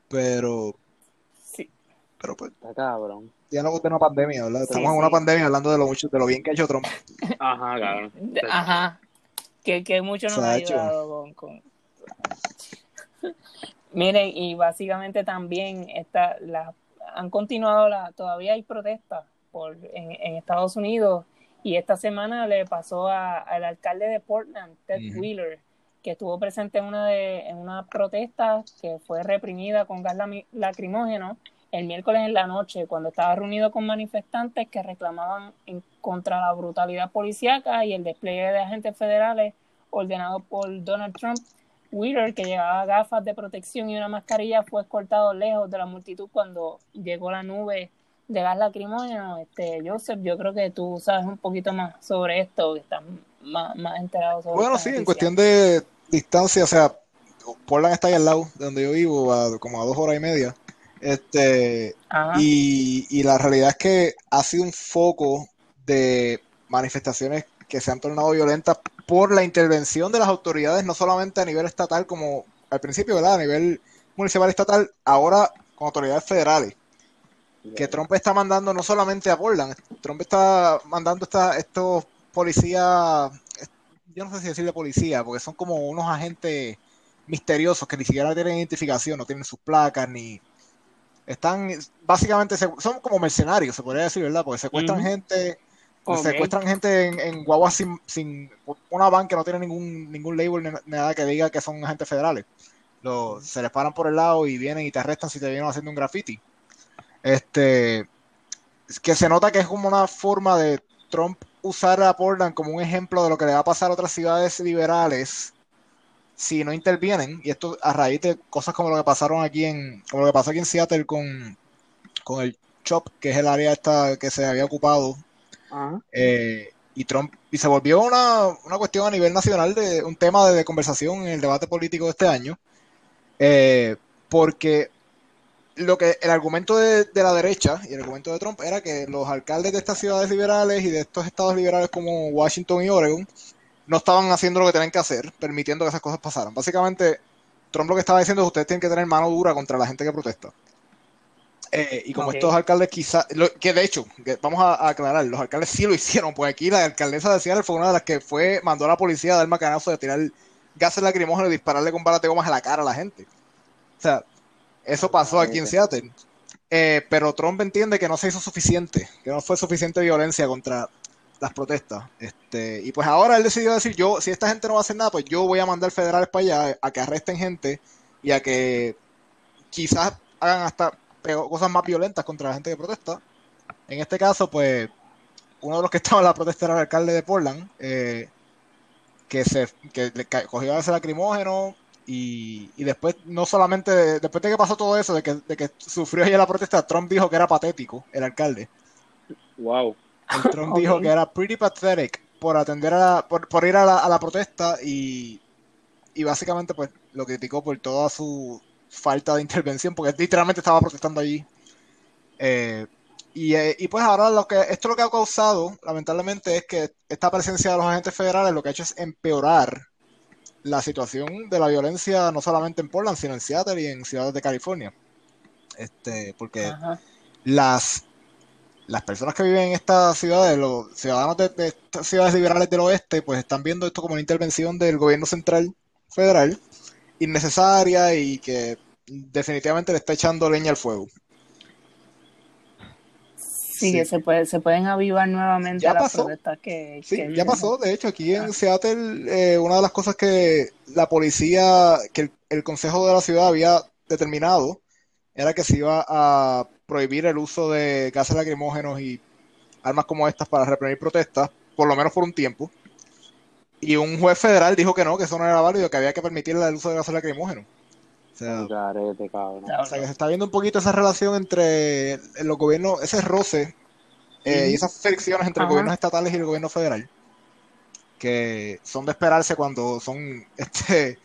[SPEAKER 3] Pero.
[SPEAKER 1] Sí.
[SPEAKER 3] Pero pues.
[SPEAKER 2] Está cabrón.
[SPEAKER 3] Ya no de una pandemia, ¿verdad? Estamos en una pandemia hablando de lo mucho, de lo bien que ha hecho Trump.
[SPEAKER 2] Ajá, cabrón.
[SPEAKER 1] Ajá. Que, que mucho nos ha ayudado con Miren, y básicamente también está, la, han continuado, la, todavía hay protestas por, en, Estados Unidos y esta semana le pasó al alcalde de Portland, Ted Wheeler, que estuvo presente en una, de, en una protesta que fue reprimida con gas lacrimógeno el miércoles en la noche, cuando estaba reunido con manifestantes que reclamaban en contra la brutalidad policíaca y el despliegue de agentes federales ordenado por Donald Trump Wheeler, que llevaba gafas de protección y una mascarilla, fue escoltado lejos de la multitud cuando llegó la nube de gas lacrimógeno. Este, Joseph, yo creo que tú sabes un poquito más sobre esto, que estás más, enterado sobre
[SPEAKER 3] Bueno, sí, en cuestión de distancia, o sea, Portland está ahí al lado de donde yo vivo, como a dos horas y media. Este, y, y la realidad es que ha sido un foco de manifestaciones que se han tornado violentas por la intervención de las autoridades, no solamente a nivel estatal como al principio, ¿verdad? A nivel municipal estatal, ahora con autoridades federales. Que Trump está mandando no solamente a Portland, Trump está mandando esta, estos policías, yo no sé si decirle policía, porque son como unos agentes misteriosos que ni siquiera tienen identificación, no tienen sus placas, ni están, básicamente, son como mercenarios, se podría decir, ¿verdad? Porque secuestran gente Secuestran gente en, en guaguas sin, sin, una van que no tiene ningún, ningún label ni nada que diga que son agentes federales. Lo, se les paran por el lado y vienen y te arrestan si te vienen haciendo un graffiti. Este, que se nota que es como una forma de Trump usar a Portland como un ejemplo de lo que le va a pasar a otras ciudades liberales si no intervienen. Y esto a raíz de cosas como lo que pasaron aquí en, como lo que pasó aquí en Seattle con, con el Chop, que es el área esta que se había ocupado eh, y Trump y se volvió una, una, cuestión a nivel nacional de un tema de, conversación en el debate político de este año eh, porque lo que el argumento de, de, la derecha y el argumento de Trump era que los alcaldes de estas ciudades liberales y de estos estados liberales como Washington y Oregon no estaban haciendo lo que tenían que hacer, permitiendo que esas cosas pasaran. Básicamente, Trump lo que estaba diciendo es que ustedes tienen que tener mano dura contra la gente que protesta. Eh, y como estos alcaldes quizás, que de hecho, que vamos a, a aclarar, los alcaldes sí lo hicieron, porque aquí la alcaldesa de Seattle fue una de las que fue, mandó a la policía a dar macanazo de tirar gases lacrimógenos y dispararle con balas de gomas a la cara a la gente. O sea, eso pasó aquí en Seattle. Eh, pero Trump entiende que no se hizo suficiente, que no fue suficiente violencia contra las protestas. Este, y pues ahora él decidió decir, yo, si esta gente no va a hacer nada, pues yo voy a mandar federales para allá a que arresten gente y a que quizás hagan hasta cosas más violentas contra la gente que protesta. En este caso, pues, uno de los que [LAUGHS] estaba en la protesta era el alcalde de Portland, eh, que se que le cogió ese lacrimógeno y, y después, no solamente, después de que pasó todo eso, de que, de que sufrió ella la protesta, Trump dijo que era patético, el alcalde.
[SPEAKER 2] Wow.
[SPEAKER 3] El Trump [LAUGHS] dijo que era pretty pathetic por atender a la- por, por ir a la, a la protesta y, y básicamente pues lo criticó por toda su falta de intervención porque literalmente estaba protestando allí. Eh, y, eh, y pues ahora lo que esto lo que ha causado lamentablemente es que esta presencia de los agentes federales lo que ha hecho es empeorar la situación de la violencia no solamente en Portland sino en Seattle y en ciudades de California. Este, porque
[SPEAKER 1] Ajá.
[SPEAKER 3] las, las personas que viven en estas ciudades, los ciudadanos de, de estas ciudades liberales del oeste, pues están viendo esto como una intervención del gobierno central federal innecesaria y que definitivamente le está echando leña al fuego.
[SPEAKER 1] Sí,
[SPEAKER 3] Sí.
[SPEAKER 1] que se, puede, se pueden avivar nuevamente
[SPEAKER 3] Ya
[SPEAKER 1] las
[SPEAKER 3] pasó.
[SPEAKER 1] protestas que,
[SPEAKER 3] Sí,
[SPEAKER 1] que
[SPEAKER 3] ya pasó. De hecho, aquí en Seattle, eh, una de las cosas que la policía, que el, el consejo de la ciudad había determinado, era que se iba a prohibir el uso de gases lacrimógenos y armas como estas para reprimir protestas, por lo menos por un tiempo. Y un juez federal dijo que no, que eso no era válido, que había que permitirle el uso de gases lacrimógenos. O sea,
[SPEAKER 2] Carete, cabrón.
[SPEAKER 1] Claro.
[SPEAKER 3] o sea, que se está viendo un poquito esa relación entre los gobiernos, ese roce eh, y esas fricciones entre
[SPEAKER 1] Ajá.
[SPEAKER 3] gobiernos estatales y el gobierno federal, que son de esperarse cuando son [LAUGHS] este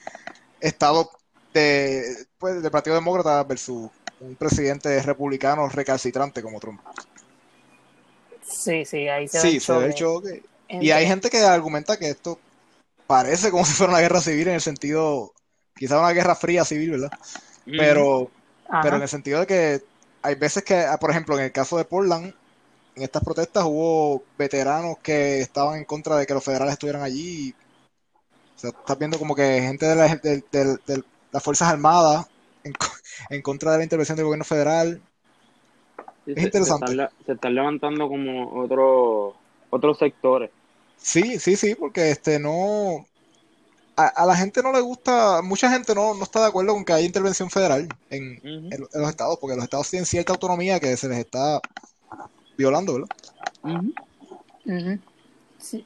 [SPEAKER 3] estados de, pues, del Partido Demócrata versus un presidente republicano recalcitrante como Trump.
[SPEAKER 1] Sí, sí, ahí se ve
[SPEAKER 3] Sí,
[SPEAKER 1] el
[SPEAKER 3] se ve el
[SPEAKER 1] choque.
[SPEAKER 3] Y hay gente que argumenta que esto parece como [LAUGHS] si fuera una guerra civil en el sentido, quizá una guerra fría civil, ¿verdad? Pero
[SPEAKER 1] Ajá.
[SPEAKER 3] pero en el sentido de que hay veces que, ah, por ejemplo, en el caso de Portland, en estas protestas hubo veteranos que estaban en contra de que los federales estuvieran allí. y, o sea, estás viendo como que gente de, la- de- de- de las Fuerzas Armadas en, en contra de la intervención del gobierno federal.
[SPEAKER 2] Sí,
[SPEAKER 3] es
[SPEAKER 2] se-
[SPEAKER 3] interesante.
[SPEAKER 2] Se están, le- se están levantando como otros otros sectores.
[SPEAKER 3] Sí, sí, sí, porque este no... A, a la gente no le gusta, mucha gente no, no está de acuerdo con que haya intervención federal en,
[SPEAKER 2] Ujú.
[SPEAKER 3] en- en los estados, porque los estados tienen cierta autonomía que se les está violando, ¿verdad?
[SPEAKER 2] Ujú.
[SPEAKER 1] Ujú. Sí,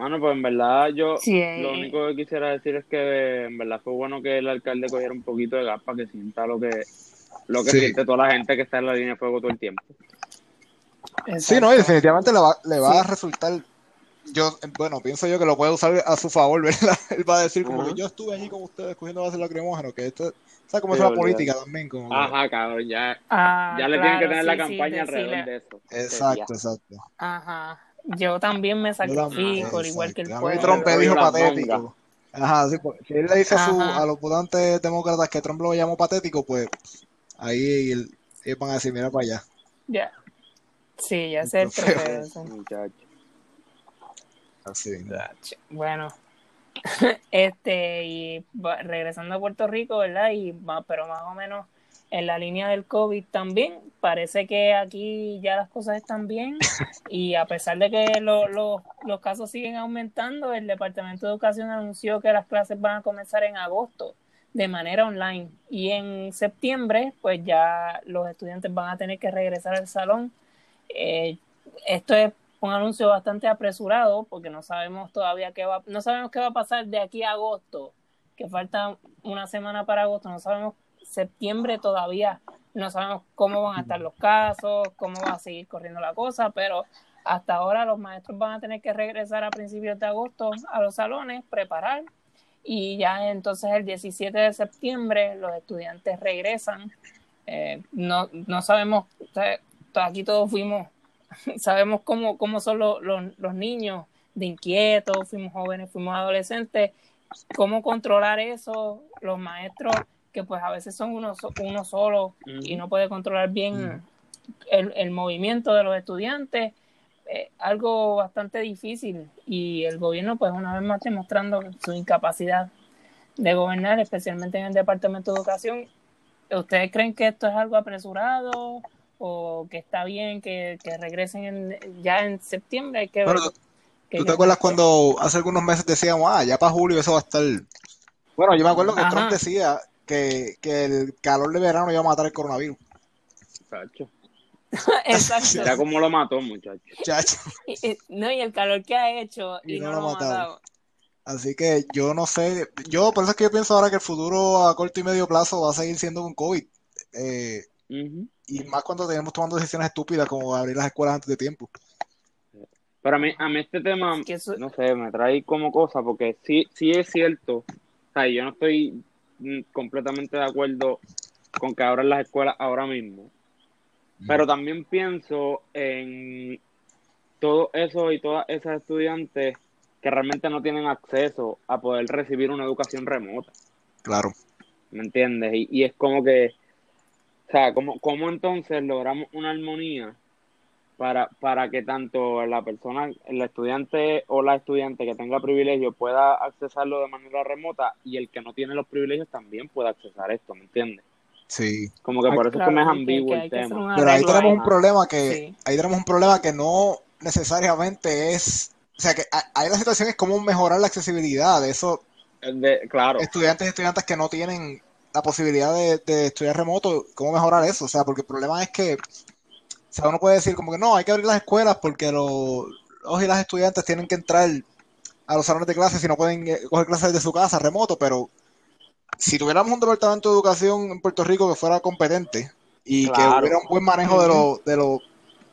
[SPEAKER 2] Mano, pues en verdad yo
[SPEAKER 1] Sí, eh,
[SPEAKER 2] lo único que quisiera decir es que en verdad fue bueno que el alcalde cogiera un poquito de gas para que sienta lo que lo que
[SPEAKER 3] Sí.
[SPEAKER 2] siente toda la gente que está en la línea de fuego todo el tiempo.
[SPEAKER 3] Sí, no, y definitivamente le va, le va
[SPEAKER 1] Sí.
[SPEAKER 3] a resultar. Yo, bueno, pienso yo que lo puede usar a su favor, [LAUGHS] ¿verdad? Él va a decir como que yo estuve allí con ustedes cogiendo gases lacrimógenos, que esto, ¿sabes cómo
[SPEAKER 2] Sí,
[SPEAKER 3] es la política también? Como que-
[SPEAKER 2] Ajá, cabrón, ya,
[SPEAKER 1] Ah,
[SPEAKER 2] ya le tienen que tener la
[SPEAKER 1] sí,
[SPEAKER 2] campaña alrededor de eso.
[SPEAKER 3] Exacto, exacto.
[SPEAKER 1] Ajá. Yo también me sacrifico, al igual que el.
[SPEAKER 3] A
[SPEAKER 1] pueblo.
[SPEAKER 3] Trump dijo patético. Ajá, sí, pues, si él le dice a, su- a los votantes demócratas que Trump lo llamó patético, pues ahí el- ellos van a decir, mira para allá.
[SPEAKER 1] Ya. Sí, ya sé el. [LAUGHS]
[SPEAKER 2] Muchacho.
[SPEAKER 3] Así.
[SPEAKER 1] Bueno, [LAUGHS] este, y regresando a Puerto Rico, ¿verdad? Y pero más o menos en la línea del COVID también, parece que aquí ya las cosas están bien [LAUGHS] y a pesar de que lo- lo- los casos siguen aumentando, el Departamento de Educación anunció que las clases van a comenzar en agosto de manera online y en septiembre pues ya los estudiantes van a tener que regresar al salón. Eh, esto es un anuncio bastante apresurado porque no sabemos todavía qué va, no sabemos qué va a pasar de aquí a agosto, que falta una semana para agosto, no sabemos septiembre todavía, no sabemos cómo van a estar los casos, cómo va a seguir corriendo la cosa, pero hasta ahora los maestros van a tener que regresar a principios de agosto a los salones, preparar y ya entonces el 17 de septiembre los estudiantes regresan. Eh, no, no sabemos, aquí todos fuimos, [LAUGHS] sabemos cómo, cómo son los, los, niños de inquietos, fuimos jóvenes, fuimos adolescentes, cómo controlar eso, los maestros que pues a veces son uno, uno solo y no puede controlar bien el, el movimiento de los estudiantes eh, algo bastante difícil y el gobierno pues una vez más demostrando su incapacidad de gobernar, especialmente en el Departamento de Educación. ¿Ustedes creen que esto es algo apresurado o que está bien que, regresen ya en septiembre? Que
[SPEAKER 3] ¿Tú te acuerdas cuando hace algunos meses decíamos, ah, ya para julio eso va a estar... Bueno, yo me acuerdo que Trump decía que, que el calor de verano iba a matar el coronavirus. [LAUGHS]
[SPEAKER 1] Exacto.
[SPEAKER 2] Ya como lo mató, muchacho.
[SPEAKER 1] no, y el calor que ha hecho y, no, lo ha matado.
[SPEAKER 3] Así que yo no sé, yo por eso es que yo pienso ahora que el futuro a corto y medio plazo va a seguir siendo un COVID. Eh, y más cuando tenemos tomando decisiones estúpidas como abrir las escuelas antes de tiempo.
[SPEAKER 2] Pero a mí, a mí este tema, no sé, me trae como cosa, porque sí, sí es cierto, o sea, yo no estoy completamente de acuerdo con que abran las escuelas ahora mismo, pero también pienso en todo eso y todas esas estudiantes que realmente no tienen acceso a poder recibir una educación remota.
[SPEAKER 3] Claro.
[SPEAKER 2] ¿Me entiendes? Y, es como que, o sea, ¿cómo, ¿cómo entonces logramos una armonía para, para que tanto la persona, el estudiante o la estudiante que tenga privilegio pueda accesarlo de manera remota y el que no tiene los privilegios también pueda accesar esto, ¿me entiendes?
[SPEAKER 3] Sí.
[SPEAKER 2] Como que por eso es que me es ambiguo el tema.
[SPEAKER 3] Pero ahí tenemos un problema que, ahí tenemos un problema que no necesariamente es, o sea que ahí la situación es cómo mejorar la accesibilidad de esos
[SPEAKER 2] claro.
[SPEAKER 3] estudiantes y estudiantes que no tienen la posibilidad de, estudiar remoto, cómo mejorar eso, o sea, porque el problema es que, o sea, uno puede decir como que no, hay que abrir las escuelas porque los, los y las estudiantes tienen que entrar a los salones de clases y no pueden eh, coger clases de su casa remoto, pero si tuviéramos un departamento de educación en Puerto Rico que fuera competente y que hubiera un buen manejo de, los de, los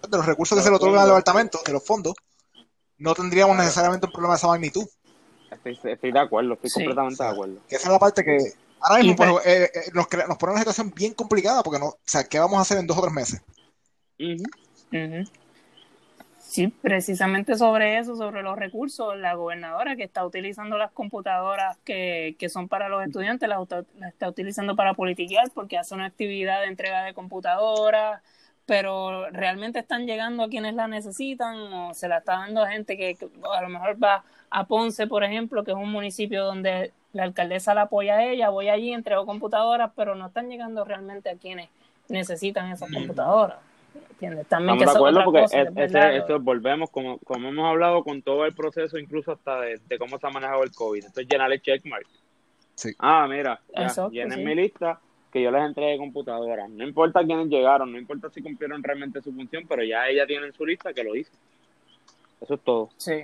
[SPEAKER 3] de los recursos que se le otorgan al departamento, de los fondos, no tendríamos necesariamente un problema de esa magnitud.
[SPEAKER 2] Estoy, de acuerdo, estoy completamente de acuerdo.
[SPEAKER 3] esa es la parte que ahora mismo pues, eh, eh, nos, nos, pone una situación bien complicada porque no, o sea, ¿qué vamos a hacer en dos o tres meses?
[SPEAKER 1] Sí, precisamente sobre eso, sobre los recursos, la gobernadora que está utilizando las computadoras que, que son para los estudiantes, las, está utilizando para politiquear porque hace una actividad de entrega de computadoras, pero realmente están llegando a quienes la necesitan o se la está dando a gente que, a lo mejor va a Ponce, por ejemplo, que es un municipio donde la alcaldesa la apoya a ella, voy allí, entrego computadoras, pero no están llegando realmente a quienes necesitan esas computadoras.
[SPEAKER 2] Estamos de acuerdo porque esto volvemos, como, como hemos hablado con todo el proceso, incluso hasta de, cómo se ha manejado el COVID. Esto es llenarle checkmark.
[SPEAKER 3] Sí.
[SPEAKER 2] Ah, mira, llenen mi lista que yo les entregue computadoras. No importa quiénes llegaron, no importa si cumplieron realmente su función, pero ya ella tiene en su lista que lo hizo. Eso es todo.
[SPEAKER 1] Sí.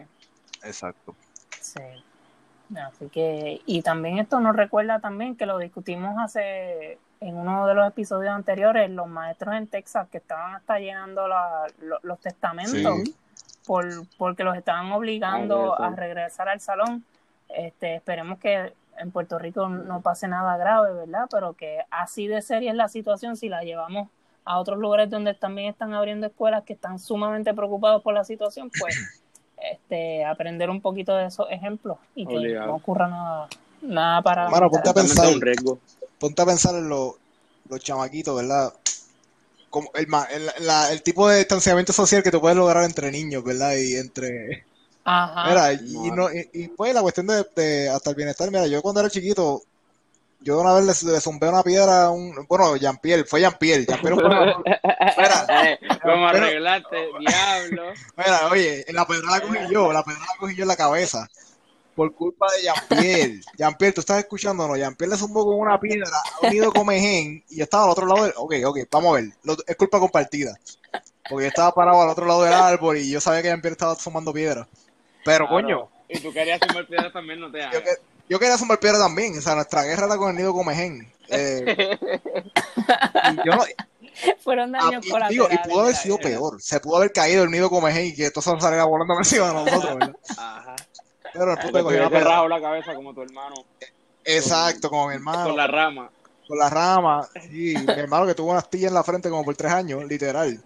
[SPEAKER 3] Exacto.
[SPEAKER 1] Sí. Así que, y también esto nos recuerda también que lo discutimos hace en uno de los episodios anteriores, los maestros en Texas que estaban hasta llenando los testamentos por, porque los estaban obligando a regresar al salón. Este, esperemos que en Puerto Rico no pase nada grave, ¿verdad? Pero que así de seria es la situación si la llevamos a otros lugares donde también están abriendo escuelas que están sumamente preocupados por la situación, pues [COUGHS] este, aprender un poquito de esos ejemplos y que no ocurra nada, nada para...
[SPEAKER 3] Bueno, ponte a pensar, ponte a pensar en los chamaquitos, ¿verdad? Como el, el, tipo de distanciamiento social que te puedes lograr entre niños, ¿verdad? Y entre...
[SPEAKER 1] Ajá.
[SPEAKER 3] y, no, y, pues la cuestión de, hasta el bienestar, mira, yo cuando era chiquito, yo una vez le, zumbé una piedra a un, bueno, Jean-Pierre, fue Jean-Pierre, Jean-Pierre
[SPEAKER 2] eh, [LAUGHS] [LAUGHS] ¿Cómo arreglaste, diablo? [LAUGHS]
[SPEAKER 3] Mira, oye, la piedra la cogí yo, la piedra la cogí yo en la cabeza por culpa de Jean-Pierre. [LAUGHS] Jean-Pierre, tú estás escuchando, ¿no? Jean-Pierre le zumbó con una piedra a un nido comején y yo estaba al otro lado del... Ok, ok, vamos a ver. es culpa compartida. Porque yo estaba parado al otro lado del árbol y yo sabía que Jean-Pierre estaba sumando piedra. Pero, coño...
[SPEAKER 2] Y tú querías sumar piedra también, no te hagas.
[SPEAKER 3] Yo, yo, quería sumar piedra también. O sea, nuestra guerra era con el nido comején. Eh, y yo no...
[SPEAKER 1] Fueron daños colaterales.
[SPEAKER 3] digo, y pudo haber sido peor. Se pudo haber caído el nido Comején y que esto se saliera volando encima de nosotros, ¿verdad?
[SPEAKER 2] Ajá.
[SPEAKER 3] Pero punto
[SPEAKER 2] te
[SPEAKER 3] coger una
[SPEAKER 2] la cabeza como tu hermano
[SPEAKER 3] Exacto, como mi hermano.
[SPEAKER 2] con la rama.
[SPEAKER 3] con la rama. Y mi hermano que tuvo una astilla en la frente como por tres años, literal.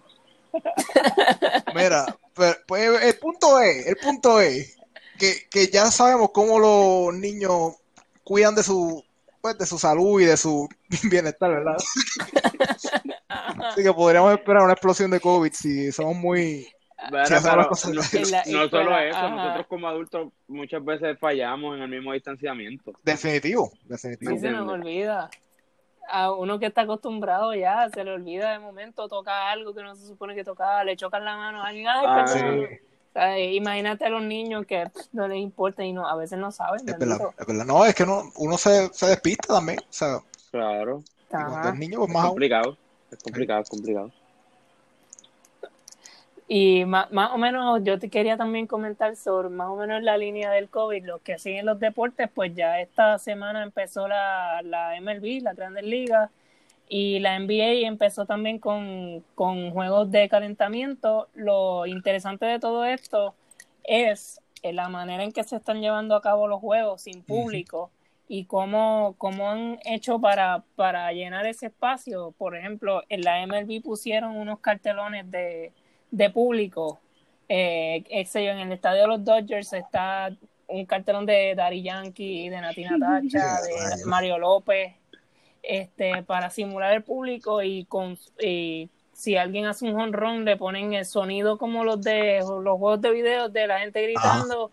[SPEAKER 3] Mira, pero, pues el punto es, el punto es que, que ya sabemos cómo los niños cuidan de su pues, de su salud y de su [LAUGHS] bienestar, ¿verdad? [LAUGHS] Así que podríamos esperar una explosión de COVID si somos muy...
[SPEAKER 2] No, solo eso,
[SPEAKER 1] ajá.
[SPEAKER 2] nosotros como adultos muchas veces fallamos en el mismo distanciamiento.
[SPEAKER 3] Definitivo,
[SPEAKER 1] Sí,
[SPEAKER 3] definitivo.
[SPEAKER 1] se nos olvida. A uno que está acostumbrado ya, se le olvida de momento, toca algo que no se supone que tocaba, le chocan la mano a alguien, ay,
[SPEAKER 2] Ah,
[SPEAKER 3] sí.
[SPEAKER 1] O sea, imagínate a los niños que pff, no les importa y no, a veces no saben.
[SPEAKER 3] Es verdad, es verdad. No, es que no, uno se, se despista también. O sea,
[SPEAKER 2] Claro,
[SPEAKER 3] cuando es niño, pues
[SPEAKER 2] es
[SPEAKER 3] más aún.
[SPEAKER 2] complicado. Es complicado, es complicado.
[SPEAKER 1] Y más, más o menos yo te quería también comentar sobre más o menos la línea del COVID, los que siguen los deportes, pues ya esta semana empezó la, la MLB, la Grandes Ligas, y la NBA empezó también con, con juegos de calentamiento. Lo interesante de todo esto es eh, la manera en que se están llevando a cabo los juegos sin público y cómo, cómo han hecho para, para llenar ese espacio. Por ejemplo, en la MLB pusieron unos cartelones de, de público. Eh, qué sé yo, en el estadio de los Dodgers está un cartelón de Daddy Yankee, de Natina [LAUGHS] Tacha, de. Mario López, este, para simular el público y con y si alguien hace un honrón le ponen el sonido como los de los juegos de video de la gente gritando,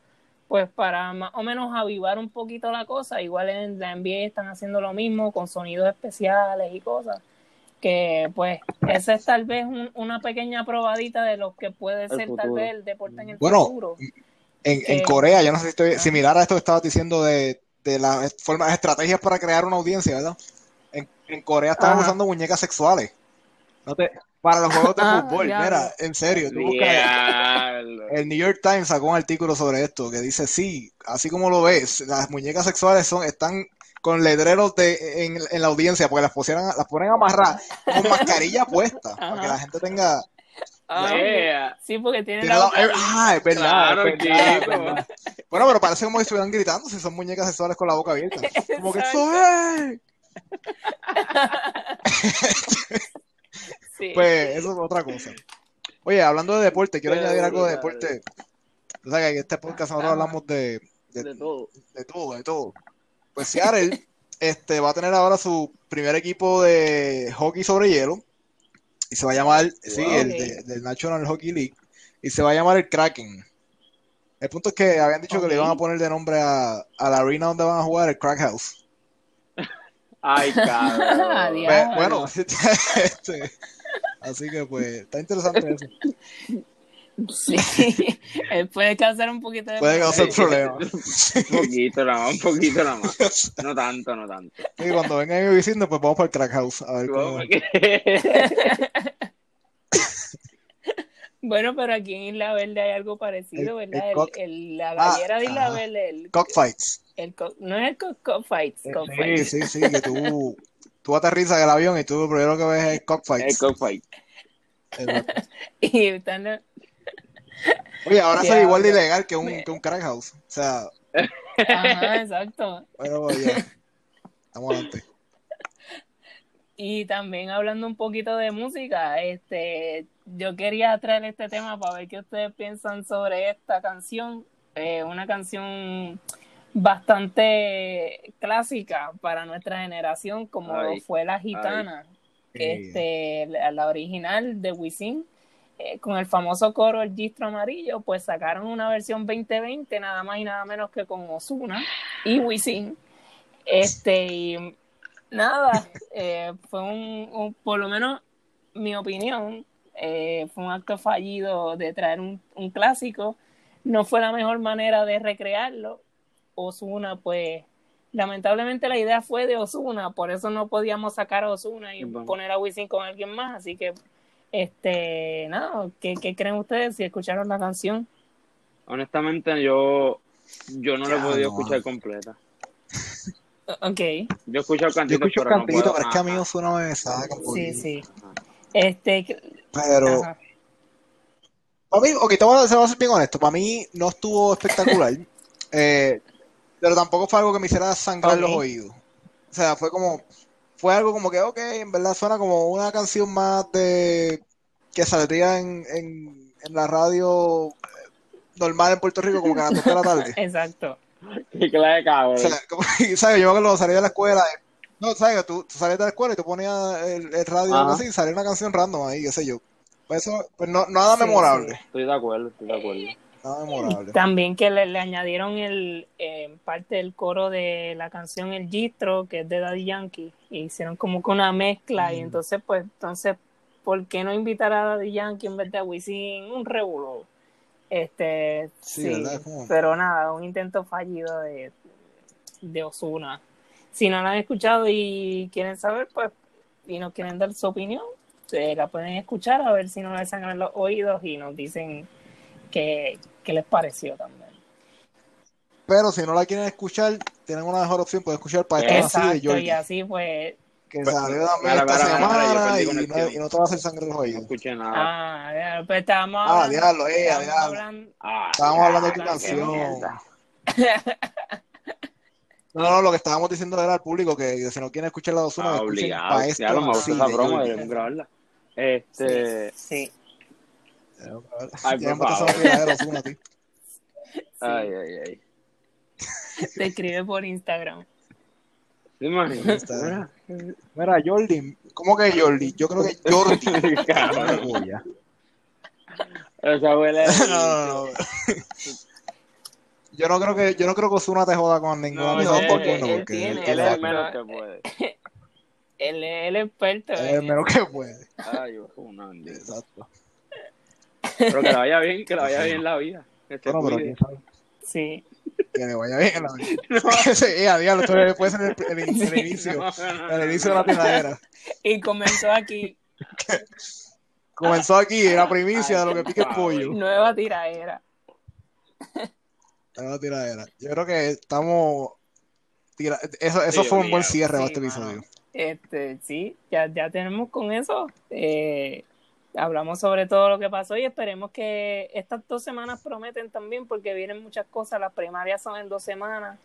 [SPEAKER 1] pues para más o menos avivar un poquito la cosa. Igual en la NBA están haciendo lo mismo con sonidos especiales y cosas. Que pues esa es tal vez un- una pequeña probadita de lo que puede ser tal vez el deporte en el
[SPEAKER 3] Bueno,
[SPEAKER 1] futuro.
[SPEAKER 3] En, en
[SPEAKER 1] que-
[SPEAKER 3] Corea, yo no sé si estoy similar a esto que estabas diciendo de, de las formas, estrategias para crear una audiencia, ¿verdad? En, en Corea estaban
[SPEAKER 1] Ajá.
[SPEAKER 3] usando muñecas sexuales. No te- para los juegos de
[SPEAKER 1] Ah,
[SPEAKER 3] fútbol,
[SPEAKER 1] ya.
[SPEAKER 3] mira, en serio, tú [LAUGHS] el New York Times sacó un artículo sobre esto que dice, sí, así como lo ves, las muñecas sexuales son, están con letreros de, en, en la audiencia, porque las, pusieran, las ponen amarradas con [LAUGHS] mascarilla puesta, para que la gente tenga...
[SPEAKER 1] Ah,
[SPEAKER 2] Yeah.
[SPEAKER 1] Sí, porque tiene
[SPEAKER 3] tiene
[SPEAKER 1] la
[SPEAKER 3] la-
[SPEAKER 1] boca
[SPEAKER 3] eh, ah, es verdad,
[SPEAKER 2] Claro,
[SPEAKER 3] es verdad, es
[SPEAKER 2] chico.
[SPEAKER 3] verdad. Bueno, pero parece como si estuvieran gritando si son muñecas sexuales con la boca abierta. [LAUGHS] Como que eso es. [LAUGHS]
[SPEAKER 1] Sí.
[SPEAKER 3] Pues eso es otra cosa. Oye, hablando de deporte, quiero añadir algo de deporte. O sea, que en este podcast nosotros hablamos de, de,
[SPEAKER 2] De todo.
[SPEAKER 3] de todo, de todo. Pues Seattle este, va a tener ahora su primer equipo de hockey sobre hielo. Y se va a llamar, sí, el de- del National Hockey League. Y se va a llamar el Kraken. El punto es que habían dicho que le iban a poner de nombre a, a la arena donde van a jugar el Crack House. [LAUGHS]
[SPEAKER 2] Ay, cabrón.
[SPEAKER 3] Bueno, [LAUGHS] este, así que pues está interesante eso. [LAUGHS]
[SPEAKER 1] Sí, él [LAUGHS] puede causar un poquito de
[SPEAKER 3] Puede causar
[SPEAKER 1] problema.
[SPEAKER 3] problemas. [LAUGHS]
[SPEAKER 2] Un poquito nada más, un poquito nada más. No tanto, no tanto.
[SPEAKER 3] Y cuando vengan y me visiten, pues vamos para el Crack House. A ver cómo. [LAUGHS]
[SPEAKER 1] Bueno, pero aquí en Isla Verde hay algo parecido,
[SPEAKER 3] El-
[SPEAKER 1] ¿verdad?
[SPEAKER 3] el
[SPEAKER 1] El-
[SPEAKER 3] cock-
[SPEAKER 1] el- la
[SPEAKER 3] Ah,
[SPEAKER 1] gallera de Isla
[SPEAKER 3] ajá.
[SPEAKER 1] Verde, el,
[SPEAKER 3] Cockfights.
[SPEAKER 1] el co- no es el co- cockfights,
[SPEAKER 3] Sí,
[SPEAKER 1] cockfights.
[SPEAKER 3] sí, sí, que tú, tú aterrizas en el avión y tú lo primero que ves es
[SPEAKER 2] El
[SPEAKER 3] cockfights.
[SPEAKER 2] cockfight.
[SPEAKER 1] Y están,
[SPEAKER 3] Oye, ahora sería igual de ilegal que un, que un crack house. O sea,
[SPEAKER 1] ajá, exacto.
[SPEAKER 3] bueno, pues ya. Estamos adelante.
[SPEAKER 1] Y también hablando un poquito de música, este, yo quería traer este tema para ver qué ustedes piensan sobre esta canción. Eh, una canción bastante clásica para nuestra generación, como
[SPEAKER 2] Ay,
[SPEAKER 1] fue La Gitana, este, la, la original de Wisin, eh, con el famoso coro El Gistro Amarillo, pues sacaron una versión 2020, nada más y nada menos que con Osuna y Wisin. Este, y nada, eh, fue un, un- por lo menos mi opinión, eh, fue un acto fallido de traer un, un clásico. No fue la mejor manera de recrearlo. Osuna, pues, lamentablemente la idea fue de Osuna, por eso no podíamos sacar a Osuna y
[SPEAKER 2] Bueno.
[SPEAKER 1] poner a Wisin con alguien más. Así que, este, nada, ¿qué, qué creen ustedes si escucharon la canción?
[SPEAKER 2] Honestamente, yo, yo no la he
[SPEAKER 3] Ya,
[SPEAKER 2] podido
[SPEAKER 3] no.
[SPEAKER 2] escuchar completa. [LAUGHS]
[SPEAKER 1] Ok,
[SPEAKER 2] Yo he escuchado
[SPEAKER 3] Yo
[SPEAKER 2] cantitos,
[SPEAKER 3] escucho
[SPEAKER 2] pero no
[SPEAKER 3] cantito,
[SPEAKER 2] puedo.
[SPEAKER 3] pero es que a mí. Osuna me saca
[SPEAKER 1] sí, sí.
[SPEAKER 2] Ajá.
[SPEAKER 1] Este,
[SPEAKER 3] Pero,
[SPEAKER 1] ajá.
[SPEAKER 3] para mí, ok, te voy a, te voy a ser bien honesto. Para mí no estuvo espectacular. [LAUGHS] eh, pero tampoco fue algo que me hiciera sangrar los oídos. O sea, fue como, fue algo como que, ok, en verdad suena como una canción más de que saldría en, en, en la radio eh, normal en Puerto Rico, como que a las 2 de la tarde. [LAUGHS]
[SPEAKER 1] Exacto. [LAUGHS]
[SPEAKER 2] Qué clase de cabrón.
[SPEAKER 3] O sea, como, [LAUGHS] ¿sabes? Yo cuando salí de la escuela, eh, no, ¿sabes? Tú, tú salías de la escuela y tú ponías el, el radio
[SPEAKER 2] Ajá.
[SPEAKER 3] así y salía una canción random ahí, qué sé yo. Pues eso, pues no, nada
[SPEAKER 1] Sí,
[SPEAKER 3] memorable.
[SPEAKER 2] Estoy de acuerdo, estoy de acuerdo.
[SPEAKER 3] Nada memorable.
[SPEAKER 1] También que le, le añadieron el eh, parte del coro de la canción El Gistro, que es de Daddy Yankee, y hicieron como que una mezcla, y
[SPEAKER 3] Mm.
[SPEAKER 1] entonces, pues, entonces, ¿por qué no invitar a Daddy Yankee en vez de a Wisin? Un revuelo. Este,
[SPEAKER 3] Sí,
[SPEAKER 1] pero nada, un intento fallido de, de Osuna. Si no la han escuchado y quieren saber, pues, y no quieren dar su opinión, la pueden escuchar a ver si no les sangran los oídos y nos dicen qué, qué les pareció también.
[SPEAKER 3] Pero si no la quieren escuchar, tienen una mejor opción, pueden escuchar para estar así de
[SPEAKER 1] Exacto, y así pues,
[SPEAKER 3] que
[SPEAKER 2] Pues,
[SPEAKER 3] salió también esta semana y, no, y no te va a hacer sangre en los
[SPEAKER 2] No
[SPEAKER 3] oídos.
[SPEAKER 2] escuché nada.
[SPEAKER 1] ah, ya, pues estábamos
[SPEAKER 3] Ah, diablo, eh,
[SPEAKER 1] estábamos
[SPEAKER 3] diablo.
[SPEAKER 1] hablando-
[SPEAKER 2] Ah,
[SPEAKER 3] Estábamos hablando de tu canción. No, no, lo que estábamos diciendo era al público que si no quieren escuchar la Ozuna,
[SPEAKER 2] Ah,
[SPEAKER 3] escuchen
[SPEAKER 2] obligado.
[SPEAKER 3] para esto.
[SPEAKER 2] Ya lo me gusta esa broma, debemos grabarla. Este.
[SPEAKER 1] sí,
[SPEAKER 2] Ay, por favor. [LAUGHS] Ay, ay, ay.
[SPEAKER 1] te escribe por Instagram.
[SPEAKER 2] ¿Te imaginas?
[SPEAKER 3] Está. Mira, Jordi, ¿cómo que Jordi? Yo creo que Jordi. [LAUGHS]
[SPEAKER 2] Cabrón. Esa huele.
[SPEAKER 3] No, no, no. Yo no creo que yo no creo que Ozuna te joda con ninguna
[SPEAKER 2] No,
[SPEAKER 3] persona
[SPEAKER 2] él-
[SPEAKER 3] porque
[SPEAKER 1] él
[SPEAKER 3] no, porque
[SPEAKER 1] tiene-
[SPEAKER 3] él
[SPEAKER 2] Él es el menos que puede. [LAUGHS]
[SPEAKER 1] Él es el experto.
[SPEAKER 3] él es el menos que puede.
[SPEAKER 2] Ay, una bendita.
[SPEAKER 3] Exacto.
[SPEAKER 2] Pero que le vaya bien, que le vaya bien la vida. Que se
[SPEAKER 3] Bueno, pero
[SPEAKER 2] cuide.
[SPEAKER 3] quién sabe.
[SPEAKER 1] Sí,
[SPEAKER 3] Que le vaya bien en la vida. [LAUGHS] [LAUGHS] Sí, eh, a diablo, esto puede ser el, el- el inicio,
[SPEAKER 2] No, no, no,
[SPEAKER 3] el
[SPEAKER 2] no,
[SPEAKER 3] inicio de
[SPEAKER 2] no.
[SPEAKER 3] la tiradera.
[SPEAKER 1] y comenzó aquí [LAUGHS]
[SPEAKER 3] Comenzó aquí la primicia de lo que pique el
[SPEAKER 2] Ay,
[SPEAKER 3] pollo.
[SPEAKER 1] nueva tiraera.
[SPEAKER 3] La tiradera. Yo creo que estamos. tira- Eso, eso
[SPEAKER 2] Sí,
[SPEAKER 3] fue un buen cierre
[SPEAKER 1] Sí,
[SPEAKER 3] este episodio.
[SPEAKER 1] Este, sí, ya, ya tenemos con eso. Eh, hablamos sobre todo lo que pasó y esperemos que estas dos semanas prometen también porque vienen muchas cosas. Las primarias son en dos semanas.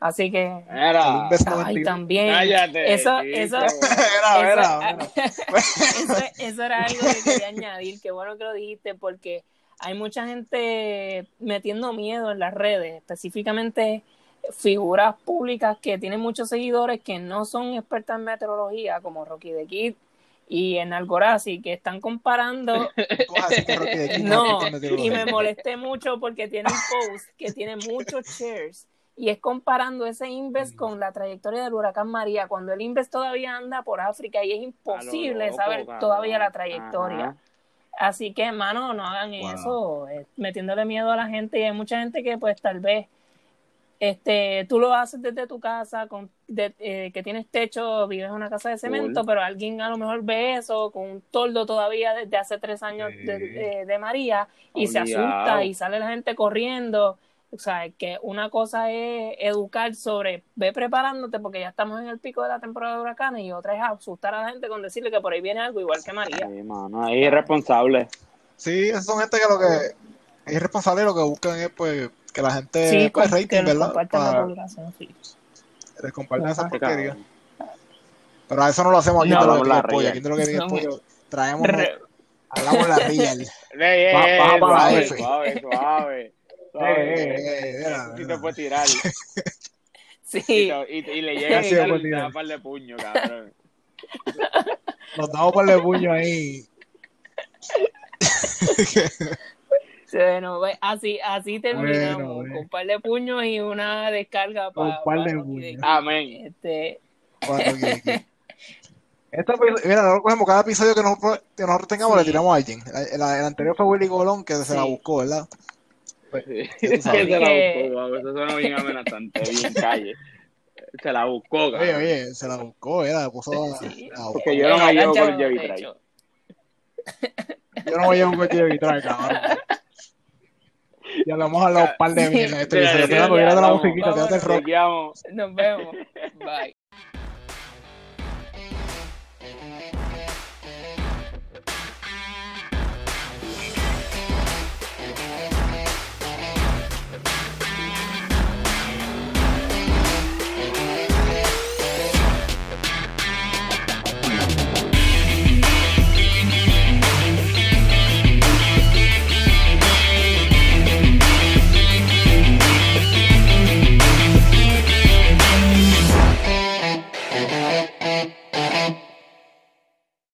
[SPEAKER 1] Así que,
[SPEAKER 2] Era.
[SPEAKER 1] Ay,
[SPEAKER 3] 92.
[SPEAKER 1] también.
[SPEAKER 2] Cállate.
[SPEAKER 1] Eso, eso,
[SPEAKER 3] Era, era,
[SPEAKER 1] eso,
[SPEAKER 3] era. [LAUGHS]
[SPEAKER 1] eso, eso era algo que quería añadir. Qué bueno que lo dijiste porque hay mucha gente metiendo miedo en las redes, específicamente figuras públicas que tienen muchos seguidores que no son expertas en meteorología, como Rocky the Kid y en Algorazi, que están comparando. [LAUGHS] No,
[SPEAKER 3] es meteorología.
[SPEAKER 1] y me molesté mucho porque tiene un post que tiene muchos shares y es comparando ese Inves con la trayectoria del huracán María, cuando el Inves todavía anda por África y es imposible
[SPEAKER 2] loco,
[SPEAKER 1] saber
[SPEAKER 2] cabrón.
[SPEAKER 1] todavía la trayectoria.
[SPEAKER 2] Ajá.
[SPEAKER 1] Así que, hermano, no hagan
[SPEAKER 3] Wow.
[SPEAKER 1] eso, eh, metiéndole miedo a la gente. Y hay mucha gente que, pues, tal vez, este, tú lo haces desde tu casa, con, de- eh, que tienes techo, vives en una casa de cemento,
[SPEAKER 2] Cool.
[SPEAKER 1] pero alguien a lo mejor ve eso con un toldo todavía desde hace tres años
[SPEAKER 3] Sí.
[SPEAKER 1] de, de- de María y se asusta y sale la gente corriendo. O sea, que una cosa es educar sobre, ve preparándote porque ya estamos en el pico de la temporada de huracanes y otra es asustar a la gente con decirle que por ahí viene algo igual que María.
[SPEAKER 2] Sí, mano, ahí es irresponsable.
[SPEAKER 3] Sí, son gente que lo que es irresponsable y lo que buscan es pues que la gente
[SPEAKER 1] Sí,
[SPEAKER 3] pues rating,
[SPEAKER 1] que
[SPEAKER 3] ¿verdad?
[SPEAKER 1] compartan la
[SPEAKER 3] Para
[SPEAKER 1] publicación, sí.
[SPEAKER 3] les compartan esa porquería. Pero a eso no lo hacemos aquí
[SPEAKER 1] No,
[SPEAKER 3] de lo
[SPEAKER 2] la
[SPEAKER 3] pollo. Aquí de lo que
[SPEAKER 1] No.
[SPEAKER 3] pollo traemos,
[SPEAKER 1] Re-
[SPEAKER 3] hablamos la real.
[SPEAKER 2] Ey, ey,
[SPEAKER 3] Baja- para la
[SPEAKER 2] suave,
[SPEAKER 3] F.
[SPEAKER 2] suave, suave. [LAUGHS] Suave.
[SPEAKER 3] mira.
[SPEAKER 2] te puede tirar. Y,
[SPEAKER 1] Sí,
[SPEAKER 2] te- [LAUGHS] y, y le llega
[SPEAKER 3] Sí,
[SPEAKER 2] y y te da
[SPEAKER 3] tirar.
[SPEAKER 2] un par de puño, cabrón.
[SPEAKER 3] Nos damos por el puño ahí. [LAUGHS]
[SPEAKER 1] bueno, pues, así, así terminamos,
[SPEAKER 3] Bueno, bueno.
[SPEAKER 1] con un par de puños y una descarga
[SPEAKER 3] Con
[SPEAKER 1] para
[SPEAKER 3] un par de puños.
[SPEAKER 2] Amén.
[SPEAKER 1] Este.
[SPEAKER 3] Este mira, nosotros cogemos cada episodio que nosotros, que nosotros tengamos,
[SPEAKER 1] Sí.
[SPEAKER 3] le tiramos a alguien. El, el anterior fue Willy Colón, que se la
[SPEAKER 1] Sí.
[SPEAKER 3] buscó, ¿verdad?
[SPEAKER 2] Sí.
[SPEAKER 3] Tú sabes.
[SPEAKER 2] Se la buscó, guau, eso suena bien [LAUGHS] amenazante, bien calle. Se la buscó,
[SPEAKER 3] Oye,
[SPEAKER 2] cabrón.
[SPEAKER 3] oye, se la buscó, era, la,
[SPEAKER 1] Sí.
[SPEAKER 3] la buscó.
[SPEAKER 2] Porque yo no me llevo con el Jevi.
[SPEAKER 3] Yo no a llevar un coche de vitral, cabrón. Ya le vamos a hablar un par de
[SPEAKER 1] Sí.
[SPEAKER 3] en este tírate la musiquita, tírate el rock.
[SPEAKER 2] Chequeamos.
[SPEAKER 1] Nos vemos. Bye.